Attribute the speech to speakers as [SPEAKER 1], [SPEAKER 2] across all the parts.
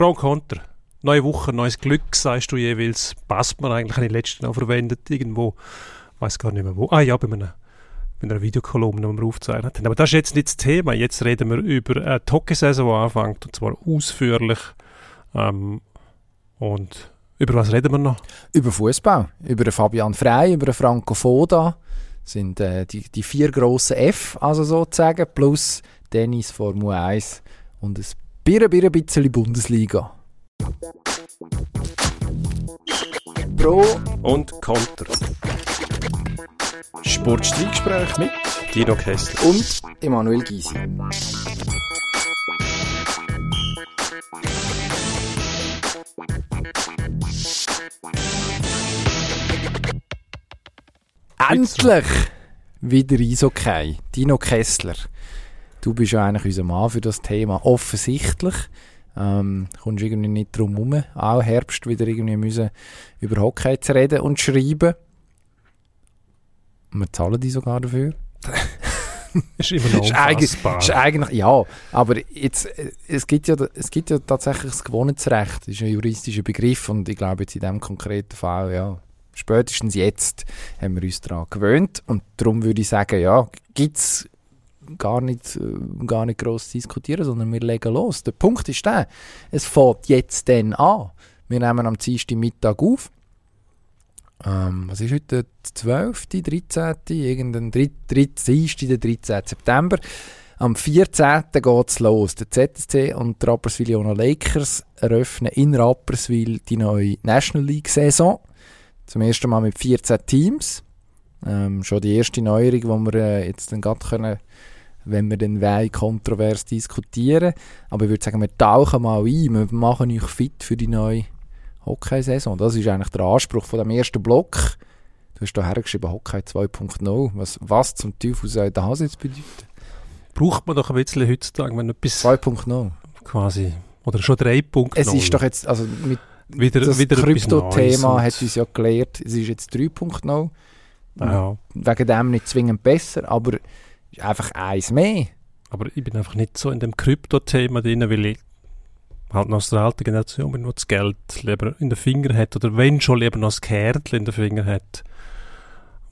[SPEAKER 1] Pro und Contra. Neue Woche, neues Glück, sagst du jeweils. Passt man eigentlich an die letzten noch verwendet irgendwo. weiß gar nicht mehr wo. Ah ja, bei einer, bei einer Videokolumne, die wir aufgezeichnet haben. Aber das ist jetzt nicht das Thema. Jetzt reden wir über eine Hockeysaison, die anfängt. Und zwar ausführlich. Ähm, und über was reden wir noch?
[SPEAKER 2] Über Fußball, über Fabian Frey, über Franco Foda sind äh, die, die vier grossen F, also sozusagen, plus Tennis, Formel 1 und ein bisschen, bisschen Bundesliga.
[SPEAKER 1] Pro und Konter.
[SPEAKER 2] Sportstreitgespräch mit
[SPEAKER 1] Dino Kessler
[SPEAKER 2] und Emanuel Gysi. Endlich wieder Eishockey. Dino Kessler. Du bist ja eigentlich unser Mann für das Thema. Offensichtlich. Ähm, kommst irgendwie nicht drum herum. Auch Herbst wieder irgendwie müssen über Hockey zu reden und schreiben. wir zahlen die sogar dafür.
[SPEAKER 1] ist immer noch unfassbar.
[SPEAKER 2] ist, eigentlich, ja, aber jetzt, äh, es, gibt ja, es gibt ja tatsächlich das Gewohnheitsrecht. Das ist ein juristischer Begriff und ich glaube jetzt in diesem konkreten Fall, ja, spätestens jetzt haben wir uns daran gewöhnt und darum würde ich sagen, ja, gibt es gar nicht, äh, gar nicht gross diskutieren, sondern wir legen los. Der Punkt ist der, es fängt jetzt dann an. Wir nehmen am Dienstag Mittag auf. Ähm, was ist heute? Der 12., 13., irgendein 3, 3, der 13. September. Am 14. geht es los. Der ZSC und die Rapperswil Lakers eröffnen in Rapperswil die neue National League-Saison. Zum ersten Mal mit 14 Teams. Ähm, schon die erste Neuerung, die wir äh, jetzt dann gerade können, wenn wir dann wollen, kontrovers diskutieren. Aber ich würde sagen, wir tauchen mal ein, wir machen euch fit für die neue Hockey-Saison. Das ist eigentlich der Anspruch von dem ersten Block. Du hast da hergeschrieben, Hockey 2.0. Was, was zum Teufel soll das jetzt bedeuten?
[SPEAKER 1] Braucht man doch ein bisschen heutzutage, wenn etwas...
[SPEAKER 2] 2.0
[SPEAKER 1] quasi. Oder schon 3.0.
[SPEAKER 2] Es ist doch jetzt, also mit wieder, das wieder Krypto-Thema hat uns ja gelehrt, es ist jetzt 3.0. Ja. Wegen dem nicht zwingend besser, aber einfach eins mehr.
[SPEAKER 1] Aber ich bin einfach nicht so in dem Krypto-Thema drin, weil ich halt noch aus der alten Generation bin, wo das Geld lieber in den Fingern hat oder wenn schon lieber noch das Kärtchen in den Fingern hat,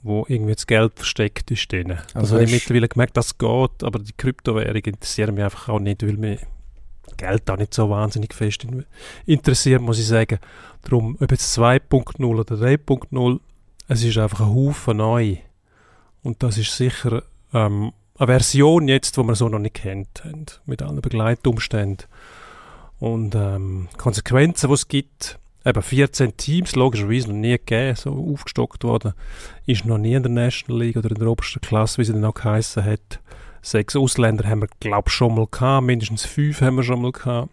[SPEAKER 1] wo irgendwie das Geld versteckt ist drin. Also das habe ich mittlerweile gemerkt, das geht, aber die Kryptowährungen interessieren mich einfach auch nicht, weil mich Geld auch nicht so wahnsinnig fest interessiert, muss ich sagen. Darum, ob jetzt 2.0 oder 3.0, es ist einfach ein Haufen neu. Und das ist sicher ähm, eine Version jetzt, die man so noch nicht kennt, mit allen Begleitumständen. Und ähm, Konsequenzen, die es gibt, eben 14 Teams, logischerweise noch nie gegeben, so aufgestockt worden, ist noch nie in der National League oder in der obersten Klasse, wie sie dann auch geheissen hat. Sechs Ausländer haben wir, glaube ich, schon mal gehabt. Mindestens fünf haben wir schon mal gehabt.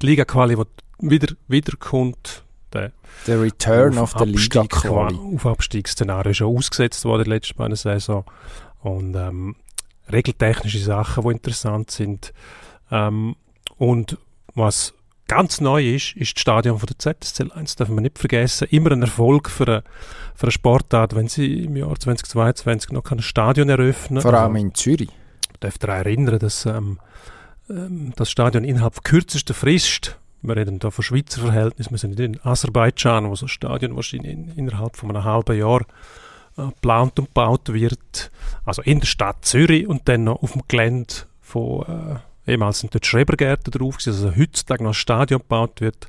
[SPEAKER 1] Die Liga-Quali, die wieder, wiederkommt,
[SPEAKER 2] der, der Return of the Liga Quali.
[SPEAKER 1] Auf Abstiegsszenario ist schon ausgesetzt worden, die letzte beiden Saison. Und ähm, regeltechnische Sachen, die interessant sind. Ähm, und was ganz neu ist, ist das Stadion von der ZSC 1. Darf man nicht vergessen. Immer ein Erfolg für eine, für eine Sportart, wenn sie im Jahr 2022 noch kein Stadion eröffnen.
[SPEAKER 2] Vor allem in Zürich.
[SPEAKER 1] Ich darf daran erinnern, dass ähm, ähm, das Stadion innerhalb kürzester Frist, wir reden da von Schweizer Verhältnissen, wir sind in Aserbaidschan, wo so ein Stadion wahrscheinlich in, innerhalb von einem halben Jahr geplant und gebaut wird. Also in der Stadt Zürich und dann noch auf dem Gelände von äh, Ehemals sind dort Schrebergärten drauf, also heutzutage noch ein Stadion gebaut wird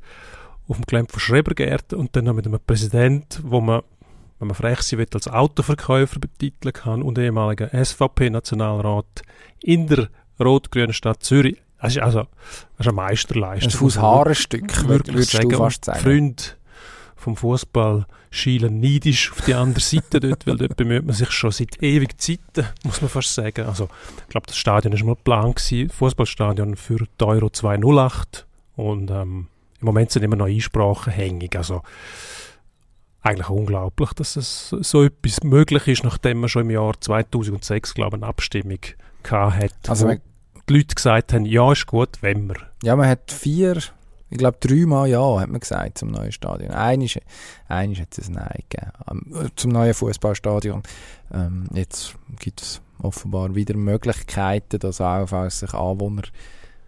[SPEAKER 1] auf dem Gelände von Schrebergärten und dann noch mit einem Präsident, wo man, wenn man frech sein will, als Autoverkäufer betiteln kann und ehemaliger SVP-Nationalrat in der rot-grünen Stadt Zürich. Das ist also das ist eine Meisterleistung.
[SPEAKER 2] Ein Fußhaarenstück, würdest du fast sagen.
[SPEAKER 1] Freund vom Fußball schielen neidisch auf die andere Seite dort, weil dort bemüht man sich schon seit ewig Zeiten, muss man fast sagen. Also, ich glaube, das Stadion ist mal Plan gewesen, Fußballstadion für die Euro 208 und ähm, im Moment sind immer noch Einsprachen hängig. Also, eigentlich unglaublich, dass es so etwas möglich ist, nachdem man schon im Jahr 2006, glaube ich, eine Abstimmung gehabt hat, also die Leute gesagt haben, ja, ist gut, wenn wir.
[SPEAKER 2] Ja, man hat vier ich glaube, dreimal Ja hat man gesagt zum neuen Stadion. Einiges hat es ein Nein gegeben. Ähm, zum neuen Fußballstadion. Ähm, jetzt gibt es offenbar wieder Möglichkeiten, dass AFV sich Anwohner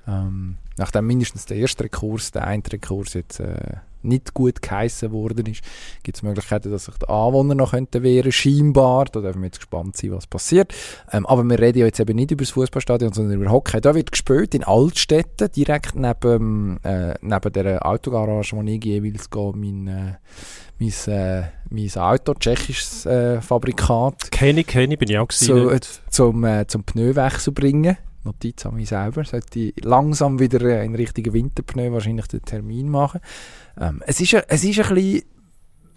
[SPEAKER 2] Ähm, nachdem mindestens der erste Rekurs, der eine Rekurs jetzt äh, nicht gut geheissen worden ist, gibt es Möglichkeiten, dass sich die Anwohner noch könnten wehren scheinbar. Da dürfen wir jetzt gespannt sein, was passiert. Ähm, aber wir reden ja jetzt eben nicht über das Fußballstadion, sondern über Hockey. Da wird gespielt in Altstädten, direkt neben, äh, neben der Autogarage, wo ich jeweils gehe, mein, äh, mein, äh, mein Auto, tschechisches äh, Fabrikat.
[SPEAKER 1] Kenne ich, kenne ich, bin ich auch
[SPEAKER 2] gewesen. So, äh, zum, äh, zum Pneuwechsel bringen. Notiz an mich selber. Sollte ich langsam wieder äh, in richtigen Winterpneu wahrscheinlich den Termin machen. Ähm, es, ist, es ist ein bisschen,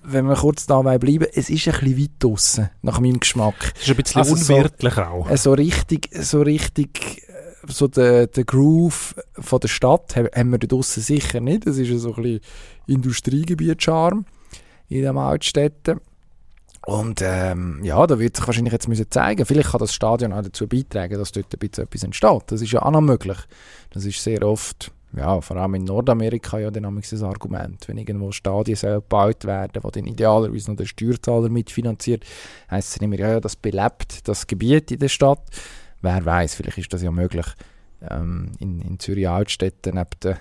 [SPEAKER 2] wenn wir kurz dabei bleiben, es ist ein bisschen weit draussen, nach meinem Geschmack.
[SPEAKER 1] Es ist ein bisschen also unwirtlich
[SPEAKER 2] so,
[SPEAKER 1] auch.
[SPEAKER 2] Äh, so richtig, so richtig, äh, so der, der Groove von der Stadt haben wir draussen sicher nicht. Es ist so ein bisschen Industriegebiet-Charme in den Altstädten. Und ähm, ja, da wird sich wahrscheinlich jetzt müssen zeigen. Vielleicht kann das Stadion auch dazu beitragen, dass dort ein bisschen etwas entsteht. Das ist ja auch noch möglich. Das ist sehr oft ja, vor allem in Nordamerika ja dann das Argument. Wenn irgendwo Stadien gebaut werden, wo dann idealerweise noch der Steuerzahler mitfinanziert, heisst es immer, ja, das belebt das Gebiet in der Stadt. Wer weiß, vielleicht ist das ja möglich ähm, in, in Zürich Altstädten neben der,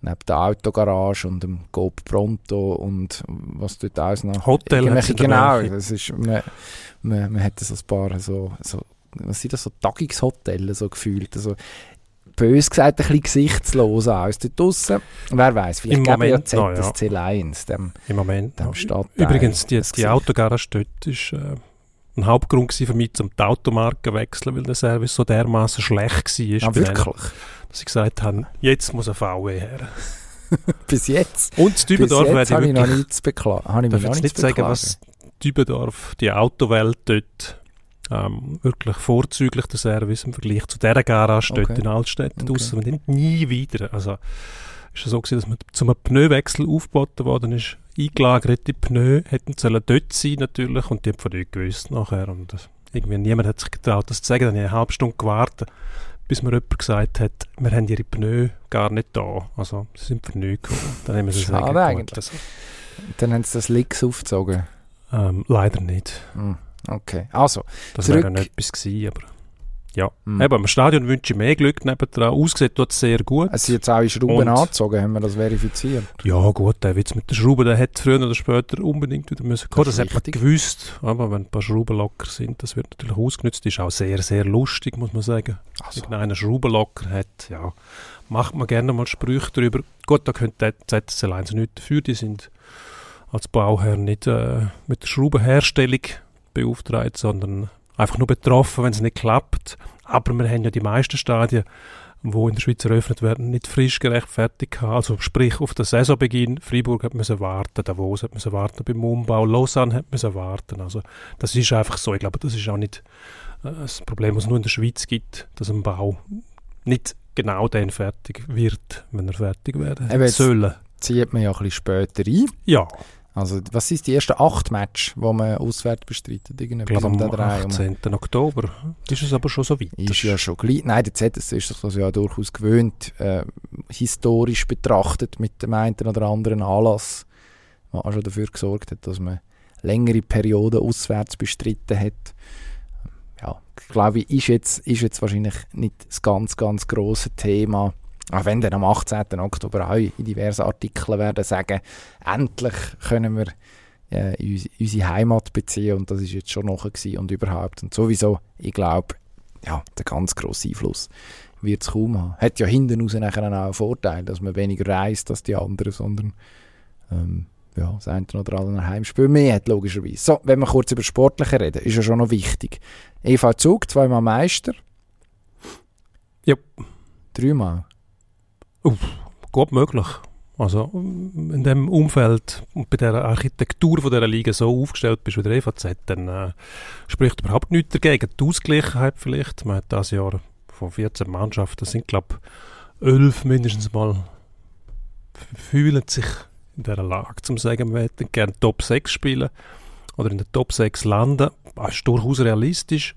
[SPEAKER 2] neben der Autogarage und dem Coop Pronto und was dort alles noch...
[SPEAKER 1] Hotel
[SPEAKER 2] Genau, das ist, man, man, man hat so ein paar so, so was sind das, so Tagungshotels so gefühlt. Also, bös gesagt ein bisschen gesichtslos aus dort draussen. Wer weiß, vielleicht geben ja ZSC
[SPEAKER 1] noch,
[SPEAKER 2] Lions dem,
[SPEAKER 1] Im Moment
[SPEAKER 2] dem Stadtteil.
[SPEAKER 1] Übrigens, die, die Autogarage dort ist äh, ein Hauptgrund für mich, um die Automarke zu wechseln, weil der Service so dermaßen schlecht war.
[SPEAKER 2] Ah, wirklich?
[SPEAKER 1] dass sie gesagt haben, jetzt muss ein VW her.
[SPEAKER 2] Bis jetzt?
[SPEAKER 1] Und Dübendorf
[SPEAKER 2] werde ich, wirklich, noch nichts beklagen. Habe ich
[SPEAKER 1] noch nicht sagen, was Dübendorf, die Autowelt dort ähm, wirklich vorzüglich der Service im Vergleich zu dieser Garage okay. dort in Altstädten okay. draussen. Man nie wieder. Also ist es so gewesen, dass man zum Pneuwechsel aufgeboten worden ist. Eingelagerte Pneu hätten sollen dort sein natürlich und die haben von dort gewusst nachher. Und irgendwie niemand hat sich getraut, das zu sagen. Dann habe ich eine halbe Stunde gewartet, bis mir jemand gesagt hat, wir haben ihre Pneu gar nicht da. Also sie sind für nichts gekommen. Dann haben wir sie
[SPEAKER 2] Schade eigentlich. Also, dann haben sie das Licks aufgezogen?
[SPEAKER 1] Ähm, leider nicht.
[SPEAKER 2] Mhm. Okay, also.
[SPEAKER 1] Das wäre noch etwas gewesen, aber. Ja, mhm. eben, im Stadion wünsche ich mehr Glück nebendran. Ausgesehen tut es sehr gut.
[SPEAKER 2] Es sind jetzt auch in Schrauben Und, angezogen, haben wir das verifiziert?
[SPEAKER 1] Ja gut, der Witz mit der Schraube, der hätte früher oder später unbedingt wieder müssen kommen. Das, das hat man gewusst. Aber wenn ein paar Schrauben locker sind, das wird natürlich ausgenutzt. Das ist auch sehr, sehr lustig, muss man sagen. Also. Wenn einer Schrauben locker hat, ja, macht man gerne mal Sprüche darüber. Gut, da könnte ZSL 1 nicht dafür. Die sind als Bauherr nicht äh, mit der Schraubenherstellung beauftragt, sondern einfach nur betroffen, wenn es nicht klappt. Aber wir haben ja die meisten Stadien, wo in der Schweiz eröffnet werden, nicht frisch gerechtfertigt haben. Also sprich auf den Saisonbeginn, Freiburg hat müssen warten, Davos hat müssen warten beim Umbau, Lausanne hat müssen warten. Also das ist einfach so. Ich glaube, das ist auch nicht äh, das Problem, was es nur in der Schweiz gibt, dass ein Bau nicht genau dann fertig wird, wenn er fertig werden soll.
[SPEAKER 2] Zieht man ja ein bisschen später ein.
[SPEAKER 1] Ja.
[SPEAKER 2] Also, was sind die ersten acht Matches, die man auswärts bestreitet?
[SPEAKER 1] Irgendetwas am 18. Um. Oktober. Ist es aber schon so weit?
[SPEAKER 2] Ist ja schon gleich. Nein, der ZS ist das ja durchaus gewöhnt, äh, historisch betrachtet mit dem einen oder anderen Anlass, der auch schon dafür gesorgt hat, dass man längere Perioden auswärts bestritten hat. Ja, glaube ich, ist jetzt, ist jetzt wahrscheinlich nicht das ganz, ganz große Thema auch wenn dann am 18. Oktober auch in diversen Artikeln werden sagen, endlich können wir äh, unsere Heimat beziehen und das ist jetzt schon noch und überhaupt und sowieso, ich glaube, ja, der ganz grosse Einfluss wird es kaum haben. Hat ja hinten raus nachher auch einen Vorteil, dass man weniger reist als die anderen, sondern ähm, ja, das eine oder andere Heimspiel mehr hat, logischerweise. So, wenn wir kurz über Sportliche reden, ist ja schon noch wichtig. EV Zug, zweimal Meister.
[SPEAKER 1] Ja.
[SPEAKER 2] Dreimal.
[SPEAKER 1] Uff, gut möglich. Also in dem Umfeld und bei der Architektur von dieser Liga so aufgestellt bist wie der EVZ, dann äh, spricht überhaupt nichts dagegen. Die Ausgleichheit vielleicht, man hat das Jahr von 14 Mannschaften, das sind glaube ich 11 mindestens mal, fühlen sich in dieser Lage, zum sagen, wir hätten gerne Top 6 spielen oder in der Top 6 landen. Das ist durchaus realistisch.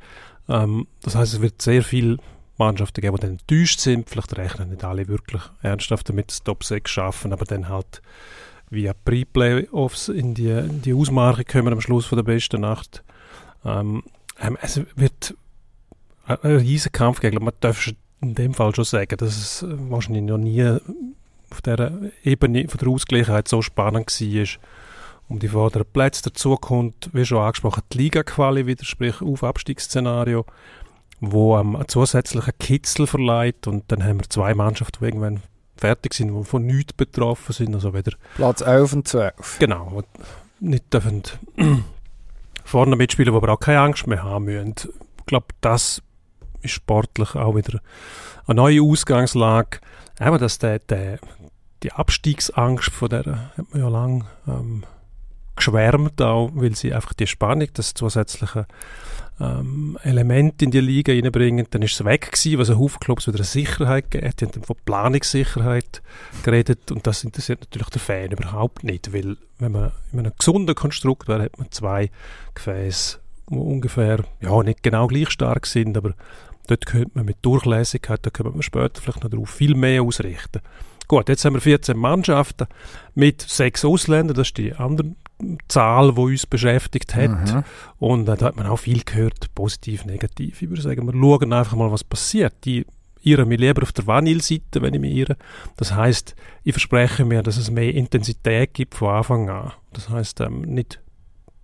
[SPEAKER 1] Ähm, das heißt, es wird sehr viel Mannschaften geben, die dann enttäuscht sind. Vielleicht rechnen nicht alle wirklich ernsthaft damit, das Top 6 schaffen, aber dann halt via Pre-Playoffs in die, in die Ausmache kommen am Schluss von der besten Nacht. Ähm, ähm es wird ein riesen Kampf geben. Man darf in dem Fall schon sagen, dass es wahrscheinlich noch nie auf der Ebene von der Ausgleichheit so spannend war, um die vorderen Plätze. Dazu kommt, wie schon angesprochen, die Liga-Quali wieder, sprich auf Abstiegsszenario, wo ähm, einen zusätzlichen Kitzel verleiht und dann haben wir zwei Mannschaften, die irgendwann fertig sind, die von nichts betroffen sind. Also wieder
[SPEAKER 2] Platz 11 und 12.
[SPEAKER 1] Genau, nicht dürfen vorne mitspielen, wo aber auch keine Angst mehr haben müssen. Ich glaube, das ist sportlich auch wieder eine neue Ausgangslage. Eben, dass der, der, die Abstiegsangst von der hat man ja lang ähm, geschwärmt auch, weil sie einfach die Spannung, das zusätzliche ähm, Element in die Liga reinbringen, dann ist es weg gewesen, was ein Haufen Clubs wieder eine Sicherheit gegeben Die haben dann von Planungssicherheit geredet und das interessiert natürlich den Fan überhaupt nicht, weil wenn man in einem gesunden Konstrukt wäre, hat man zwei Gefäße, die ungefähr, ja, nicht genau gleich stark sind, aber dort könnte man mit Durchlässigkeit, da könnte man später vielleicht noch darauf viel mehr ausrichten. Gut, jetzt haben wir 14 Mannschaften mit sechs Ausländern, das ist die andere Zahl, die uns beschäftigt hat. Mhm. Und äh, da hat man auch viel gehört, positiv, negativ. Ich würde sagen, wir schauen einfach mal, was passiert. Die irre mich lieber auf der Vanille-Seite, wenn ich mich irre. Das heißt, ich verspreche mir, dass es mehr Intensität gibt von Anfang an. Das heißt, ähm, nicht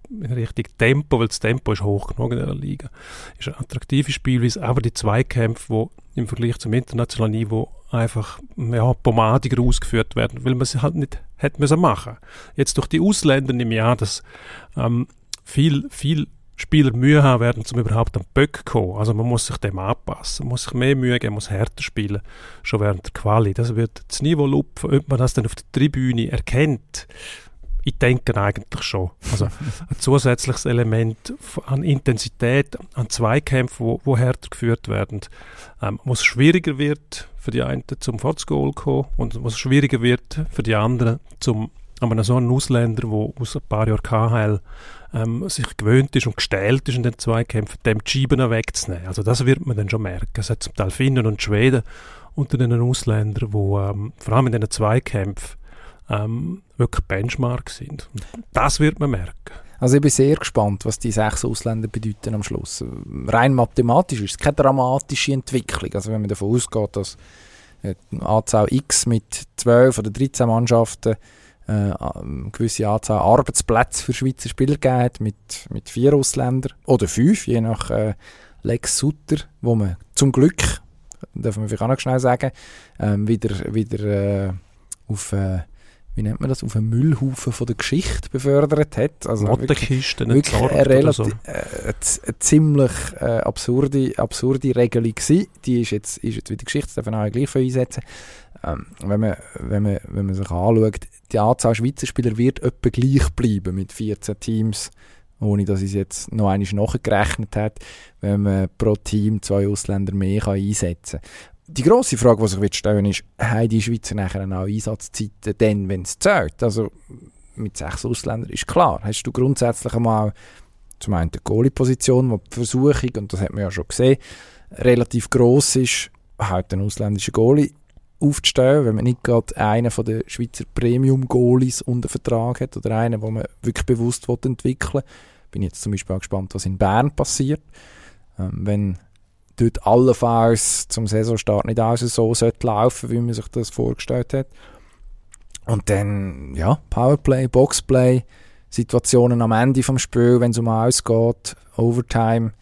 [SPEAKER 1] in Richtung Tempo, weil das Tempo ist hoch genug in der Liga. Ist eine attraktive Spielweise, aber die Zweikämpfe, die im Vergleich zum internationalen Niveau einfach ja, pomadiger ausgeführt werden, weil man sie halt nicht hätte müssen machen. Jetzt durch die Ausländer im Jahr, dass ähm, viel, viel Spieler Mühe haben werden, um überhaupt an Böck zu kommen. Also man muss sich dem anpassen, man muss sich mehr Mühe geben, muss härter spielen, schon während der Quali. Das wird das Niveau lupfen, ob man das dann auf der Tribüne erkennt ich denke eigentlich schon. Also ein zusätzliches Element an Intensität, an Zweikämpfen, wo, wo härter geführt werden, ähm, wo es schwieriger wird für die einen zum Fortsgoal kommen und wo es schwieriger wird für die anderen zum aber so ein Ausländer, der aus ein paar Jahren KHL ähm, sich gewöhnt ist und gestellt ist in den Zweikämpfen, dem die Scheiben wegzunehmen. Also das wird man dann schon merken. Es hat zum Teil Finnen und Schweden unter den Ausländern, die ähm, vor allem in den Zweikämpfen ähm, wirklich Benchmark sind. Das wird man merken.
[SPEAKER 2] Also ich bin sehr gespannt, was die sechs Ausländer bedeuten am Schluss. Rein mathematisch ist es keine dramatische Entwicklung. Also wenn man davon ausgeht, dass eine Anzahl X mit 12 oder 13 Mannschaften äh, eine gewisse Anzahl Arbeitsplätze für Schweizer Spieler gegeben mit, mit vier Ausländern oder fünf, je nach äh, Lex Sutter, wo man zum Glück, darf man vielleicht auch noch schnell sagen, ähm, wieder, wieder äh, auf äh, wie nennt man das, auf einen Müllhaufen von der Geschichte befördert hat.
[SPEAKER 1] Also Mottenkisten,
[SPEAKER 2] wirklich, wirklich eine, relativ, so. äh, eine ziemlich äh, absurde, absurde Regelung gewesen. Die ist jetzt, ist jetzt wieder Geschichte, das darf man auch gleich für einsetzen. Ähm, wenn, man, wenn, man, wenn man sich anschaut, die Anzahl Schweizer Spieler wird etwa gleich bleiben mit 14 Teams, ohne dass es jetzt noch einmal nachgerechnet hat, wenn man pro Team zwei Ausländer mehr kann einsetzen kann die grosse Frage, die sich stellen ist, haben die Schweizer nachher auch Einsatzzeiten dann, wenn es zählt? Also mit sechs Ausländern ist klar. Hast du grundsätzlich einmal zum einen die Goalie-Position, wo die Versuchung, und das hat man ja schon gesehen, relativ gross ist, halt einen ausländischen Goalie aufzustellen, wenn man nicht gerade einen von den Schweizer Premium-Goalies unter Vertrag hat oder einen, den man wirklich bewusst entwickeln will. Bin jetzt zum Beispiel auch gespannt, was in Bern passiert. Ähm, wenn dort allenfalls zum Saisonstart nicht alles so sollte laufen, wie man sich das vorgestellt hat. Und dann, ja, Powerplay, Boxplay, Situationen am Ende vom Spiel, wenn es um alles geht, Overtime,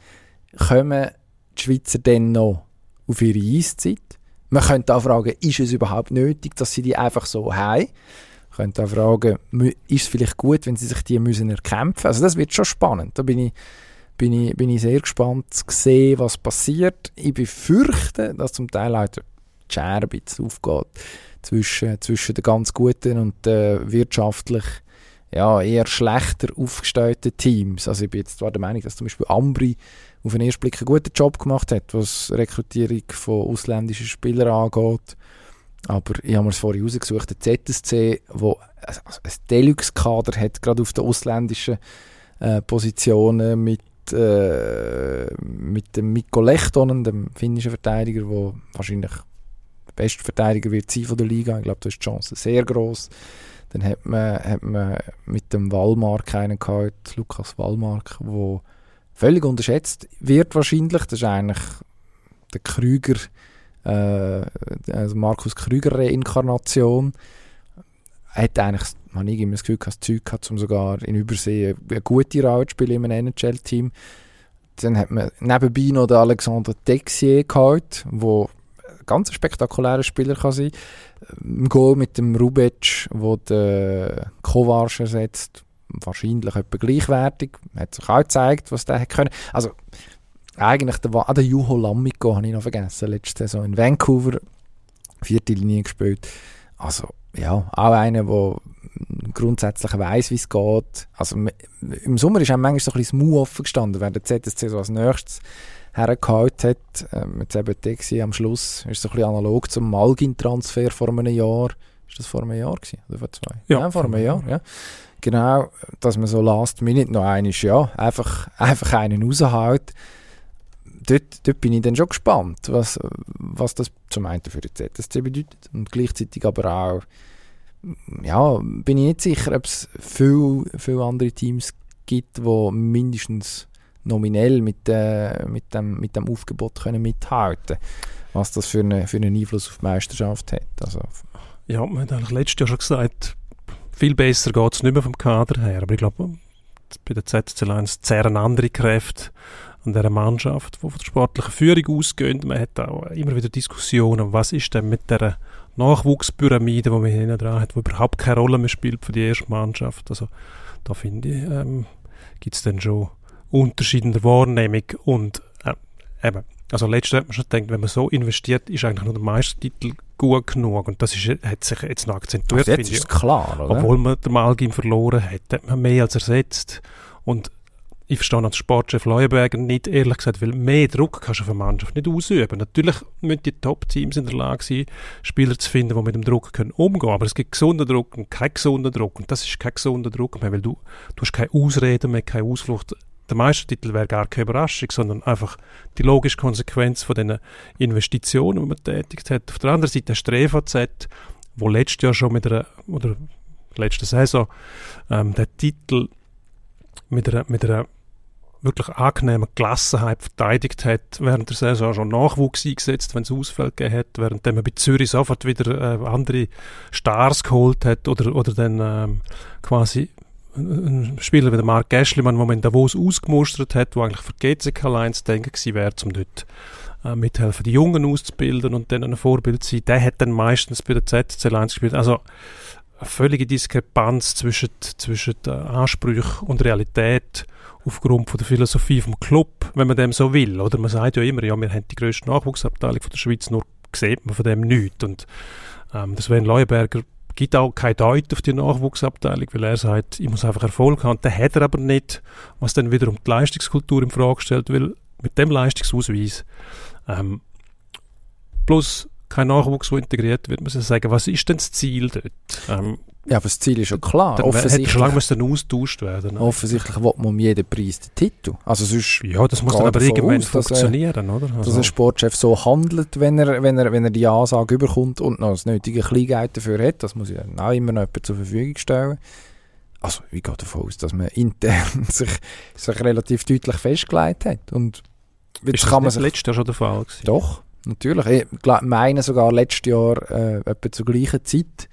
[SPEAKER 2] kommen die Schweizer dann noch auf ihre Eiszeit? Man könnte auch fragen, ist es überhaupt nötig, dass sie die einfach so haben? Man könnte auch fragen, ist es vielleicht gut, wenn sie sich die müssen erkämpfen? Also das wird schon spannend. Da bin ich bin ich, bin ich sehr gespannt zu sehen, was passiert. Ich befürchte, dass zum Teil auch die bisschen aufgeht zwischen, zwischen den ganz guten und den wirtschaftlich ja, eher schlechter aufgestellten Teams. Also ich bin jetzt zwar der Meinung, dass zum Beispiel Ambri auf den ersten Blick einen guten Job gemacht hat, was Rekrutierung von ausländischen Spielern angeht. Aber ich habe mir es vorhin rausgesucht, der ZSC, wo ein Deluxe-Kader hat, gerade auf den ausländischen äh, Positionen mit äh, mit dem Mikko Lehtonen, dem finnischen Verteidiger, der wahrscheinlich der beste Verteidiger wird sein von der Liga. Ich glaube, da ist die Chance sehr groß. Dann hat man, hat man mit dem Wallmark einen gehabt, Lukas Wallmark, der völlig unterschätzt wird wahrscheinlich. Das ist eigentlich der Krüger äh, also Markus Krüger Reinkarnation. Hat eigentlich, habe ich immer das Gefühl, das Zeug gehabt, um sogar in Übersee eine gute Rolle zu spielen im NHL-Team. Dann hat man nebenbei noch den Alexander Texier gehabt, der ein ganz spektakulärer Spieler kann sein. Im Goal mit dem Rubic, wo der Kovac ersetzt, wahrscheinlich etwa gleichwertig. Hat sich auch gezeigt, was der können. Also eigentlich der, ah, der Juho Lamiko habe ich noch vergessen, letzte Saison in Vancouver, vierte Linie gespielt. Also ja, auch einer, der grundsätzlich weiß, wie es geht. Also im Sommer ist auch manchmal so ein bisschen das Mu offen gestanden, während der ZSC so als nächstes hergehalten hat. Ähm, jetzt eben Texi am Schluss ist so ein bisschen analog zum Malgin-Transfer vor einem Jahr. Ist das vor einem Jahr gewesen? Oder vor zwei?
[SPEAKER 1] Ja,
[SPEAKER 2] ja vor einem Jahr, ja. Genau, dass man so last minute noch einen ist, ja, einfach, einfach einen raushält dort, dort bin ich dann schon gespannt, was, was das zum einen für die ZSC bedeutet und gleichzeitig aber auch, ja, bin ich nicht sicher, ob es viele, viele andere Teams gibt, die mindestens nominell mit, äh, mit, dem, mit dem Aufgebot können mithalten was das für, eine, für einen Einfluss auf die Meisterschaft hat. Also,
[SPEAKER 1] ja, man hat eigentlich letztes Jahr schon gesagt, viel besser geht es nicht mehr vom Kader her, aber ich glaube, bei der ZSC Lions zehren andere Kräfte an dieser Mannschaft, die von der sportlichen Führung ausgehen. Man hat auch immer wieder Diskussionen, was ist denn mit der Nachwuchspyramide, die man hinten dran hat, die überhaupt keine Rolle mehr spielt für die erste Mannschaft. Also da finde ich, ähm, gibt es dann schon Unterschiede in der Wahrnehmung und äh, eben, also letztes hat man schon gedacht, wenn man so investiert, ist eigentlich nur der Meistertitel gut genug und das ist, hat sich jetzt noch akzentuiert.
[SPEAKER 2] Also jetzt ist klar, oder?
[SPEAKER 1] Obwohl man den Malgin verloren hat, hat man mehr als ersetzt und ich verstehe als Sportchef Leuenberger nicht, ehrlich gesagt, weil mehr Druck kannst du auf eine Mannschaft nicht ausüben. Natürlich müssen die Top-Teams in der Lage sein, Spieler zu finden, die mit dem Druck umgehen können. Aber es gibt gesunden Druck und keinen gesunden Druck. Und das ist kein gesunder Druck mehr, weil du, du hast keine Ausreden mehr, keine Ausflucht. Der Meistertitel wäre gar keine Überraschung, sondern einfach die logische Konsequenz von den Investitionen, die man tätigt hat. Auf der anderen Seite du die EVZ, wo letztes Jahr schon mit einer, oder letzte Saison, ähm, der Titel mit einer, mit einer wirklich angenehmen Gelassenheit verteidigt hat, während der Saison schon Nachwuchs eingesetzt, wenn es Ausfälle gegeben hat, während man bei Zürich sofort wieder äh, andere Stars geholt hat oder, oder dann ähm, quasi ein Spieler wie der Mark Gaschlimann, den man in Davos ausgemustert hat, wo eigentlich für GCK Alliance denken gewesen wäre, um dort äh, mithelfen, die Jungen auszubilden und dann ein Vorbild zu sein, der hat dann meistens bei der ZC Alliance gespielt. Also eine völlige Diskrepanz zwischen, zwischen Ansprüchen und Realität aufgrund von der Philosophie vom Club, wenn man dem so will. Oder man sagt ja immer, ja, wir haben die grösste Nachwuchsabteilung von der Schweiz, nur sieht man von dem nichts. Und ähm, Sven Leuenberger gibt auch kein Deut auf die Nachwuchsabteilung, weil er sagt, ich muss einfach Erfolg haben. Den hat er aber nicht, was dann wiederum die Leistungskultur in Frage stellt, weil mit dem Leistungsausweis ähm, plus kein Nachwuchs, der integriert wird, muss ich sagen, was ist denn das Ziel dort? Ähm,
[SPEAKER 2] ja, aber das Ziel ist ja klar.
[SPEAKER 1] Dann offensichtlich schon lange dann austauscht werden. Ne?
[SPEAKER 2] Offensichtlich will man um jeden Preis den Titel. Also sonst
[SPEAKER 1] ja, das muss dann aber irgendwann aus, funktionieren, dass, oder?
[SPEAKER 2] Also. Dass ein Sportchef so handelt, wenn er, wenn er, wenn er die Ansage überkommt und noch das nötige Kleingeld dafür hat. Das muss ja auch immer noch jemand zur Verfügung stellen. Also ich gehe davon aus, dass man intern sich, sich relativ deutlich festgelegt hat. Und
[SPEAKER 1] jetzt ist kann das man sich, letztes Jahr schon der Fall
[SPEAKER 2] gewesen? Doch, natürlich. Ich meine sogar letztes Jahr äh, etwa zur gleichen Zeit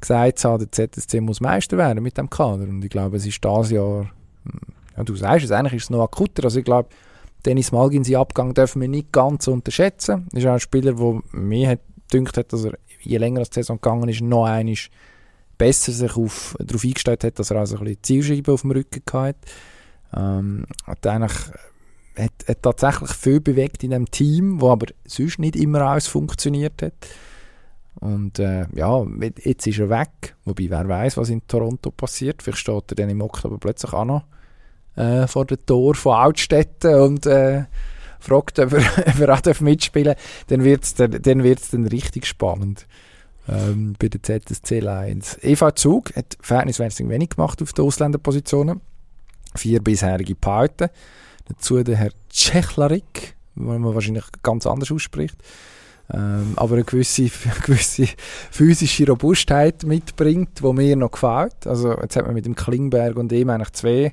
[SPEAKER 2] gesagt hat, der ZSC muss Meister werden mit dem Kader. Und ich glaube, es ist das Jahr, hm, ja, du sagst es, eigentlich ist es noch akuter. Also ich glaube, Dennis Malgin, seinen Abgang dürfen wir nicht ganz unterschätzen. Er ist auch ein Spieler, der mir hat, gedacht hat, dass er, je länger die Saison gegangen ist, noch einmal besser sich auf, darauf eingestellt hat, dass er also ein bisschen Zielscheibe auf dem Rücken hatte. Ähm, hat eigentlich hat, hat tatsächlich viel bewegt in dem Team, wo aber sonst nicht immer alles funktioniert hat. Und äh, ja, jetzt ist er weg. Wobei, wer weiß, was in Toronto passiert. Vielleicht steht er dann im Oktober plötzlich auch noch äh, vor dem Tor von Altstädten und äh, fragt, ob er, ob er auch mitspielen darf. Dann wird es dann, dann, richtig spannend ähm, bei der ZSC Lions. Eva Zug hat verhältnismäßig wenig gemacht auf den Ausländerpositionen. Vier bisherige Pauten. Dazu der Herr Tschechlarik, den man wahrscheinlich ganz anders ausspricht ähm, aber eine gewisse, eine gewisse physische Robustheit mitbringt, die mir noch gefällt. Also jetzt hat man mit dem Klingberg und ihm eigentlich zwei,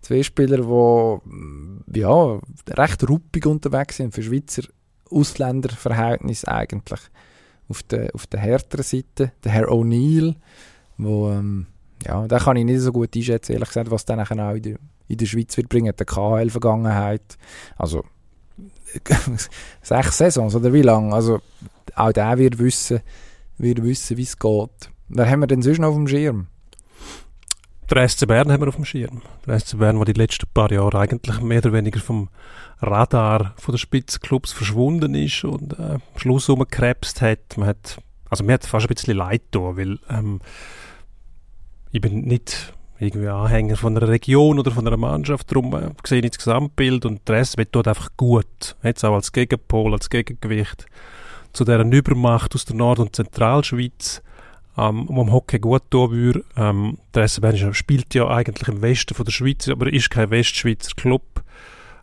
[SPEAKER 2] zwei Spieler, die mm, ja, recht ruppig unterwegs sind, für Schweizer Ausländerverhältnis eigentlich auf der, auf der härteren Seite. Der Herr O'Neill, wo, ähm, ja, den kann ich nicht so gut einschätzen, ehrlich gesagt, was nachher auch in der, in der Schweiz wird bringen, der KHL-Vergangenheit. Also, sechs Saisons oder wie lange? Also, auch der wird wissen, wird wissen, wie es geht. Wer haben wir denn sonst noch auf dem Schirm?
[SPEAKER 1] Der SC Bern haben wir auf dem Schirm. Der SC Bern, der die letzten paar Jahre eigentlich mehr oder weniger vom Radar von der Spitzenclubs verschwunden ist und äh, am Schluss umgekrebst hat. Man hat. Also mir hat fast ein bisschen leid getan, weil ähm, ich bin nicht irgendwie Anhänger von einer Region oder von einer Mannschaft, darum äh, sehe ich das Gesamtbild und der SC tut einfach gut. Jetzt auch als Gegenpol, als Gegengewicht zu dieser Übermacht aus der Nord- und Zentralschweiz ähm, wo am Hockey gut tun würde. Ähm, der SC Bern spielt ja eigentlich im Westen von der Schweiz, aber ist kein Westschweizer Club.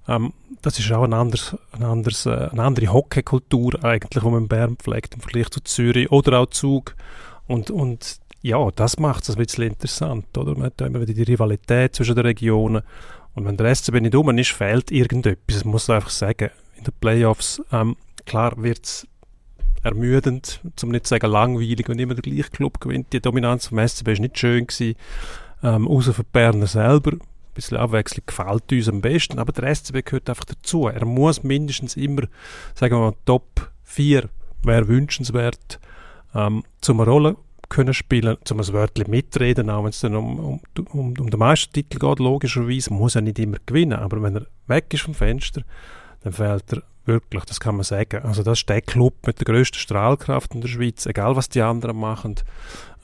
[SPEAKER 1] Ähm, das ist auch ein anderes, ein anderes, äh, eine andere Hockeykultur eigentlich, die man in Bern pflegt im Vergleich zu Zürich oder auch Zug. Und, und ja, das macht es ein bisschen interessant, oder? Man hat immer wieder die Rivalität zwischen den Regionen. Und wenn der SCB nicht um ist, fehlt irgendetwas. Das muss man einfach sagen. In den Playoffs, ähm, klar wird es ermüdend, zum nicht zu sagen langweilig, wenn immer der gleiche Club gewinnt. Die Dominanz vom SCB war nicht schön gewesen, ähm, außer für Berner selber. Ein bisschen Abwechslung gefällt uns am besten, aber der SCB gehört einfach dazu. Er muss mindestens immer, sagen wir mal, Top 4 wäre wünschenswert, ähm, zum eine Rolle können spielen, zum ein Wörtchen mitreden, auch wenn es dann um, um, um, um den Meistertitel geht, logischerweise, muss er nicht immer gewinnen, aber wenn er weg ist vom Fenster, dann fehlt er Wirklich, das kann man sagen. Also das ist der Club mit der grössten Strahlkraft in der Schweiz, egal was die anderen machen.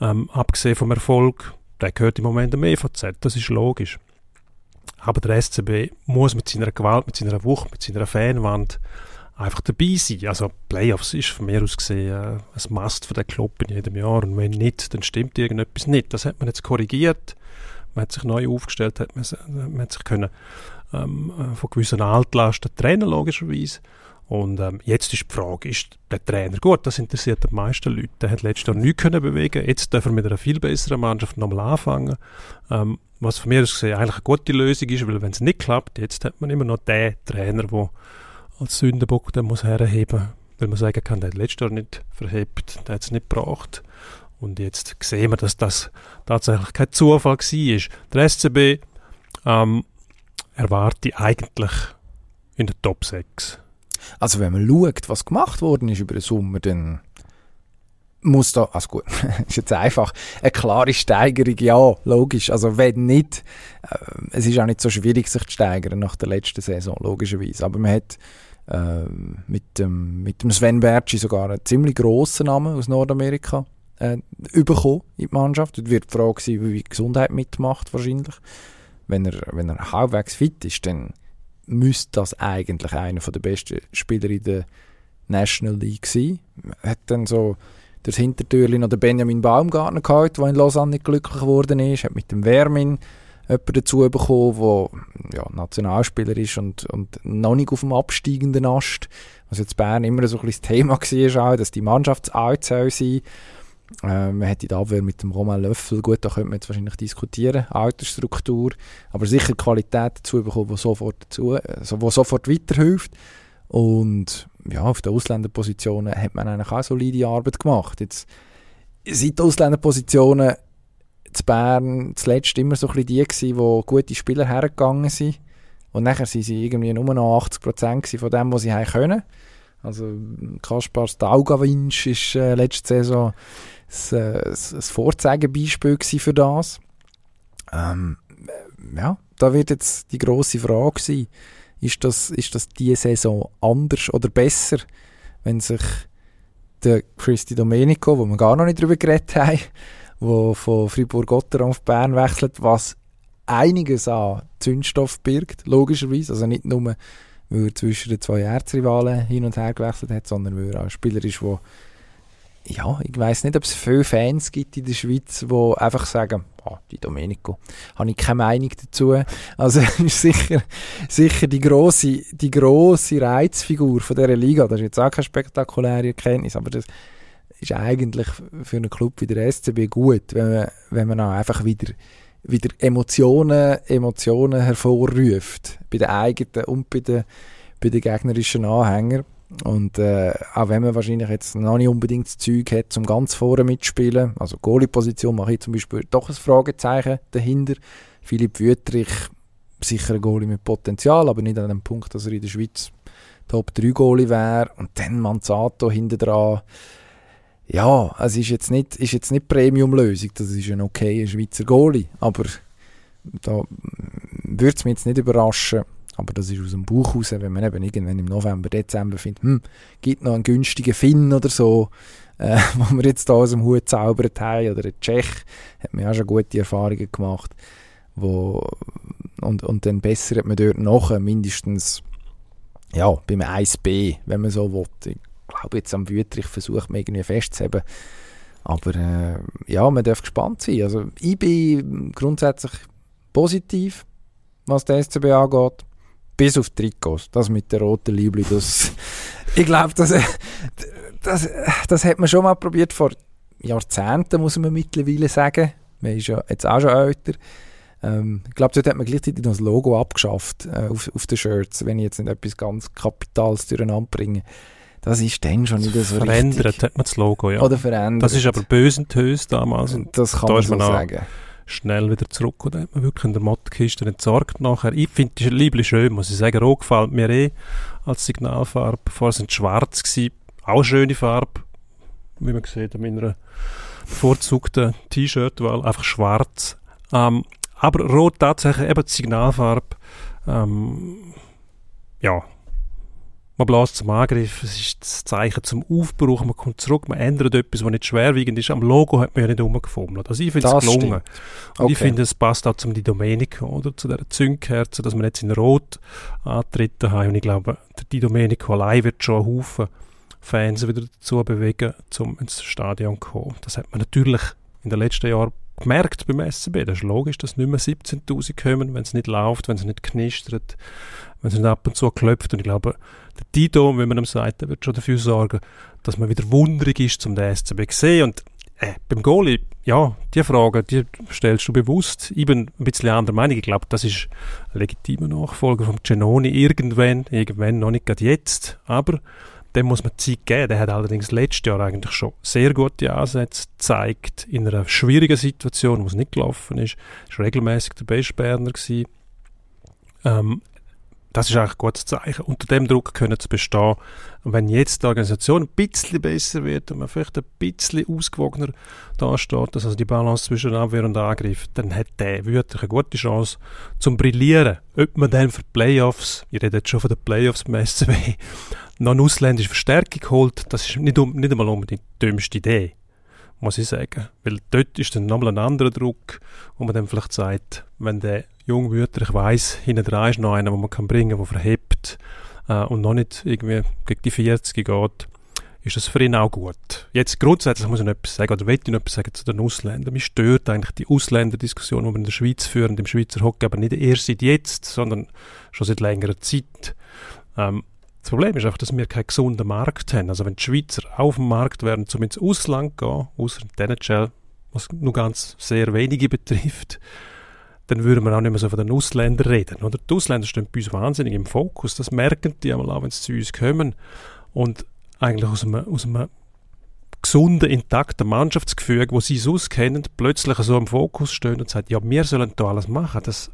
[SPEAKER 1] Ähm, abgesehen vom Erfolg, der gehört im Moment dem EVZ, das ist logisch. Aber der SCB muss mit seiner Gewalt, mit seiner Wucht, mit seiner Fanwand einfach dabei sein. Also Playoffs ist von mir aus gesehen äh, ein Must für den Club in jedem Jahr. Und wenn nicht, dann stimmt irgendetwas nicht. Das hat man jetzt korrigiert. Man hat sich neu aufgestellt, hat man, man hat sich können ähm, äh, von gewissen Altlasten trennen, logischerweise. Und ähm, jetzt ist die Frage, ist der Trainer gut? Das interessiert die meisten Leute. Der hat letztes Jahr nichts können bewegen Jetzt darf er mit einer viel besseren Mannschaft nochmal anfangen. Ähm, was von mir aus gesehen eigentlich eine gute Lösung ist, weil wenn es nicht klappt, jetzt hat man immer noch den Trainer, der als Sündenbock den muss herheben weil man sagen kann, der hat letztes Jahr nicht verhebt, der hat es nicht gebracht. Und jetzt sehen wir, dass das tatsächlich kein Zufall war. Der SCB ähm, erwarte eigentlich in der Top 6.
[SPEAKER 2] Also wenn man schaut, was gemacht worden ist über den Sommer, dann muss da, also gut, ist jetzt einfach eine klare Steigerung, ja, logisch. Also wenn nicht, äh, es ist auch nicht so schwierig, sich zu steigern nach der letzten Saison, logischerweise. Aber man hat äh, mit, dem, mit dem Sven Bertschi sogar einen ziemlich grossen Namen aus Nordamerika äh, bekommen in die Mannschaft. Es wird die Frage sein, wie die Gesundheit mitmacht wahrscheinlich wenn er, wenn er halbwegs fit ist, dann müsste das eigentlich einer der besten Spieler in der National League sein. Hat dann so das Hintertürchen noch den Benjamin Baumgartner gehabt, der in Lausanne nicht glücklich geworden ist, hat mit dem Vermin jemanden dazu bekommen, der ja, Nationalspieler ist und, und noch nicht auf dem absteigenden Ast. Was jetzt Bern immer so ein bisschen das Thema war, dass die Mannschaft alt soll. Äh, man hätte die Abwehr mit dem Roman Löffel, gut, da könnte man jetzt wahrscheinlich diskutieren, Altersstruktur, aber sicher Qualität dazu bekommen, die sofort, dazu, also, wo sofort weiterhilft. Und ja, auf den Ausländerpositionen hat man eigentlich auch solide Arbeit gemacht. Jetzt sind die Ausländerpositionen zu Bern zuletzt immer so ein bisschen die gewesen, wo gute Spieler hergegangen sind. Und nachher sind sie irgendwie nur noch 80% von dem, was sie haben können. Also Kaspar Staugawinsch ist äh, letzte Saison ein, äh, ein Vorzeigebeispiel für das. Ähm, ja, da wird jetzt die große Frage sein, ist das, ist das diese Saison anders oder besser, wenn sich der Christi Domenico, wo wir gar noch nicht drüber geredet haben, wo von Fribourg-Gotteron auf Bern wechselt, was einiges an Zündstoff birgt, logischerweise, also nicht nur, weil er zwischen den zwei Erzrivalen hin und her gewechselt hat, sondern weil er auch ein Spieler ist, der ja, ich weiß nicht, ob es viele Fans gibt in der Schweiz, die einfach sagen, oh, die Domenico, habe ich keine Meinung dazu. Also ist sicher, sicher die grosse, die grosse Reizfigur von dieser Liga. Das ist jetzt auch keine spektakuläre Erkenntnis, aber das ist eigentlich für einen Club wie der SCB gut, wenn man, wenn man auch einfach wieder, wieder Emotionen, Emotionen hervorruft, bei den eigenen und bei den, bei den gegnerischen Anhängern. Und äh, auch wenn man wahrscheinlich jetzt noch nicht unbedingt das Zeug hat, zum ganz vorne mitspielen, also Goalie-Position mache ich zum Beispiel doch ein Fragezeichen dahinter. Philipp Wüttrich, sicher ein Goalie mit Potenzial, aber nicht an dem Punkt, dass er in der Schweiz Top 3 Goalie wäre. Und dann Manzato hinter dran. Ja, es ist jetzt nicht, nicht Premium-Lösung, das ist ein okayer Schweizer Goalie, aber da würde es mich jetzt nicht überraschen, aber das ist aus dem Buch raus, wenn man eben irgendwann im November, Dezember findet, hm, gibt noch einen günstigen Finn oder so, äh, wo wir jetzt da aus dem Hut zaubert haben, oder ein Tschech, hat man auch schon gute Erfahrungen gemacht, wo, und, und dann bessert man dort noch mindestens, ja, beim 1b, wenn man so will. Glaube, jetzt am Wüterich versucht man irgendwie festzuheben, aber äh, ja, man darf gespannt sein. Also ich bin grundsätzlich positiv, was der SCB angeht bis auf Trikots. Das mit der roten Liebli, das, ich glaube, das, das, das hat man schon mal probiert vor Jahrzehnten, muss man mittlerweile sagen. Man ist ja jetzt auch schon älter. Ähm, ich glaube, dort hat man gleichzeitig noch das Logo abgeschafft äh, auf, auf den Shirts, wenn ich jetzt nicht etwas ganz Kapitals durcheinander bringe. Das ist dann schon nicht so
[SPEAKER 1] verändert richtig. hat man das Logo, ja.
[SPEAKER 2] Oder verändert.
[SPEAKER 1] Das ist aber bösentös damals.
[SPEAKER 2] Das kann da man so sagen
[SPEAKER 1] schnell wieder zurück. Und dann hat man wirklich in der Mottenkiste entsorgt nachher. Ich finde die Liebli schön, muss ich sagen. Rot gefällt mir eh als Signalfarbe. Vorher sind schwarz gewesen. Auch schöne Farbe. Wie man sieht an meiner bevorzugten T-Shirt-Wahl. Einfach schwarz. Ähm, aber rot tatsächlich eben die Signalfarbe. Ähm, ja, man bläst zum Angriff, es ist das Zeichen zum Aufbruch, man kommt zurück, man ändert etwas, was nicht schwerwiegend ist. Am Logo hat man ja nicht rumgefummelt. Also ich finde es gelungen. Und okay. ich finde, es passt auch zum Di Domenico, oder? Zu dieser Zündkerze, dass wir jetzt in Rot antreten haben. Und ich glaube, der Di Domenico allein wird schon einen Haufen Fans wieder dazu bewegen, um ins Stadion zu kommen. Das hat man natürlich in den letzten Jahren gemerkt beim SCB. Das ist logisch, dass nicht mehr 17.000 kommen, wenn es nicht läuft, wenn es nicht knistert, wenn es nicht ab und zu klopft. Und ich glaube, der Tito, wenn man ihm sagt, der wird schon dafür sorgen, dass man wieder wunderig ist, zum den SCB zu sehen. Und äh, beim Goalie, ja, die Frage, die stellst du bewusst. Ich bin ein bisschen anderer Meinung. Ich glaube, das ist ein legitimer Nachfolger von Genoni irgendwann, irgendwann, noch nicht gerade jetzt, aber dem muss man Zeit geben. Der hat allerdings letztes Jahr eigentlich schon sehr gute Ansätze gezeigt in einer schwierigen Situation, wo es nicht gelaufen ist. Er war regelmäßig der Bestberner gewesen. Ähm, das ist eigentlich ein gutes Zeichen. Unter dem Druck können zu bestehen. Und wenn jetzt die Organisation ein bisschen besser wird und man vielleicht ein bisschen ausgewogener dasteht, dass also die Balance zwischen Abwehr und Angriff, dann hat der wirklich eine gute Chance zum Brillieren. Ob man dann für die Playoffs, ich rede jetzt schon von den Playoffs beim SCW, noch eine ausländische Verstärkung holt, das ist nicht, nicht einmal unbedingt die dümmste Idee muss ich sagen. Weil dort ist dann nochmal ein anderer Druck, wo man dann vielleicht sagt, wenn der Jungwüter, ich weiss, hinten dran ist noch einer, den man kann bringen kann, der verhebt äh, und noch nicht irgendwie gegen die 40 geht, ist das für ihn auch gut. Jetzt grundsätzlich muss ich noch etwas sagen, oder will ich noch etwas sagen zu den Ausländern. Mich stört eigentlich die Ausländerdiskussion, die wir in der Schweiz führen, im Schweizer Hockey, aber nicht erst seit jetzt, sondern schon seit längerer Zeit. Ähm, das Problem ist einfach, dass wir keinen gesunden Markt haben. Also wenn die Schweizer auf dem Markt wären, zum ins Ausland gehen, außer in NHL, was nur ganz sehr wenige betrifft, dann würden wir auch nicht mehr so von den Ausländern reden. Oder? Die Ausländer stehen bei uns wahnsinnig im Fokus. Das merken die einmal auch, wenn sie zu uns kommen. Und eigentlich aus einem, aus einem gesunden, intakten Mannschaftsgefüge, wo sie es auskennen, plötzlich so im Fokus stehen und sagen, ja, wir sollen da alles machen. Das,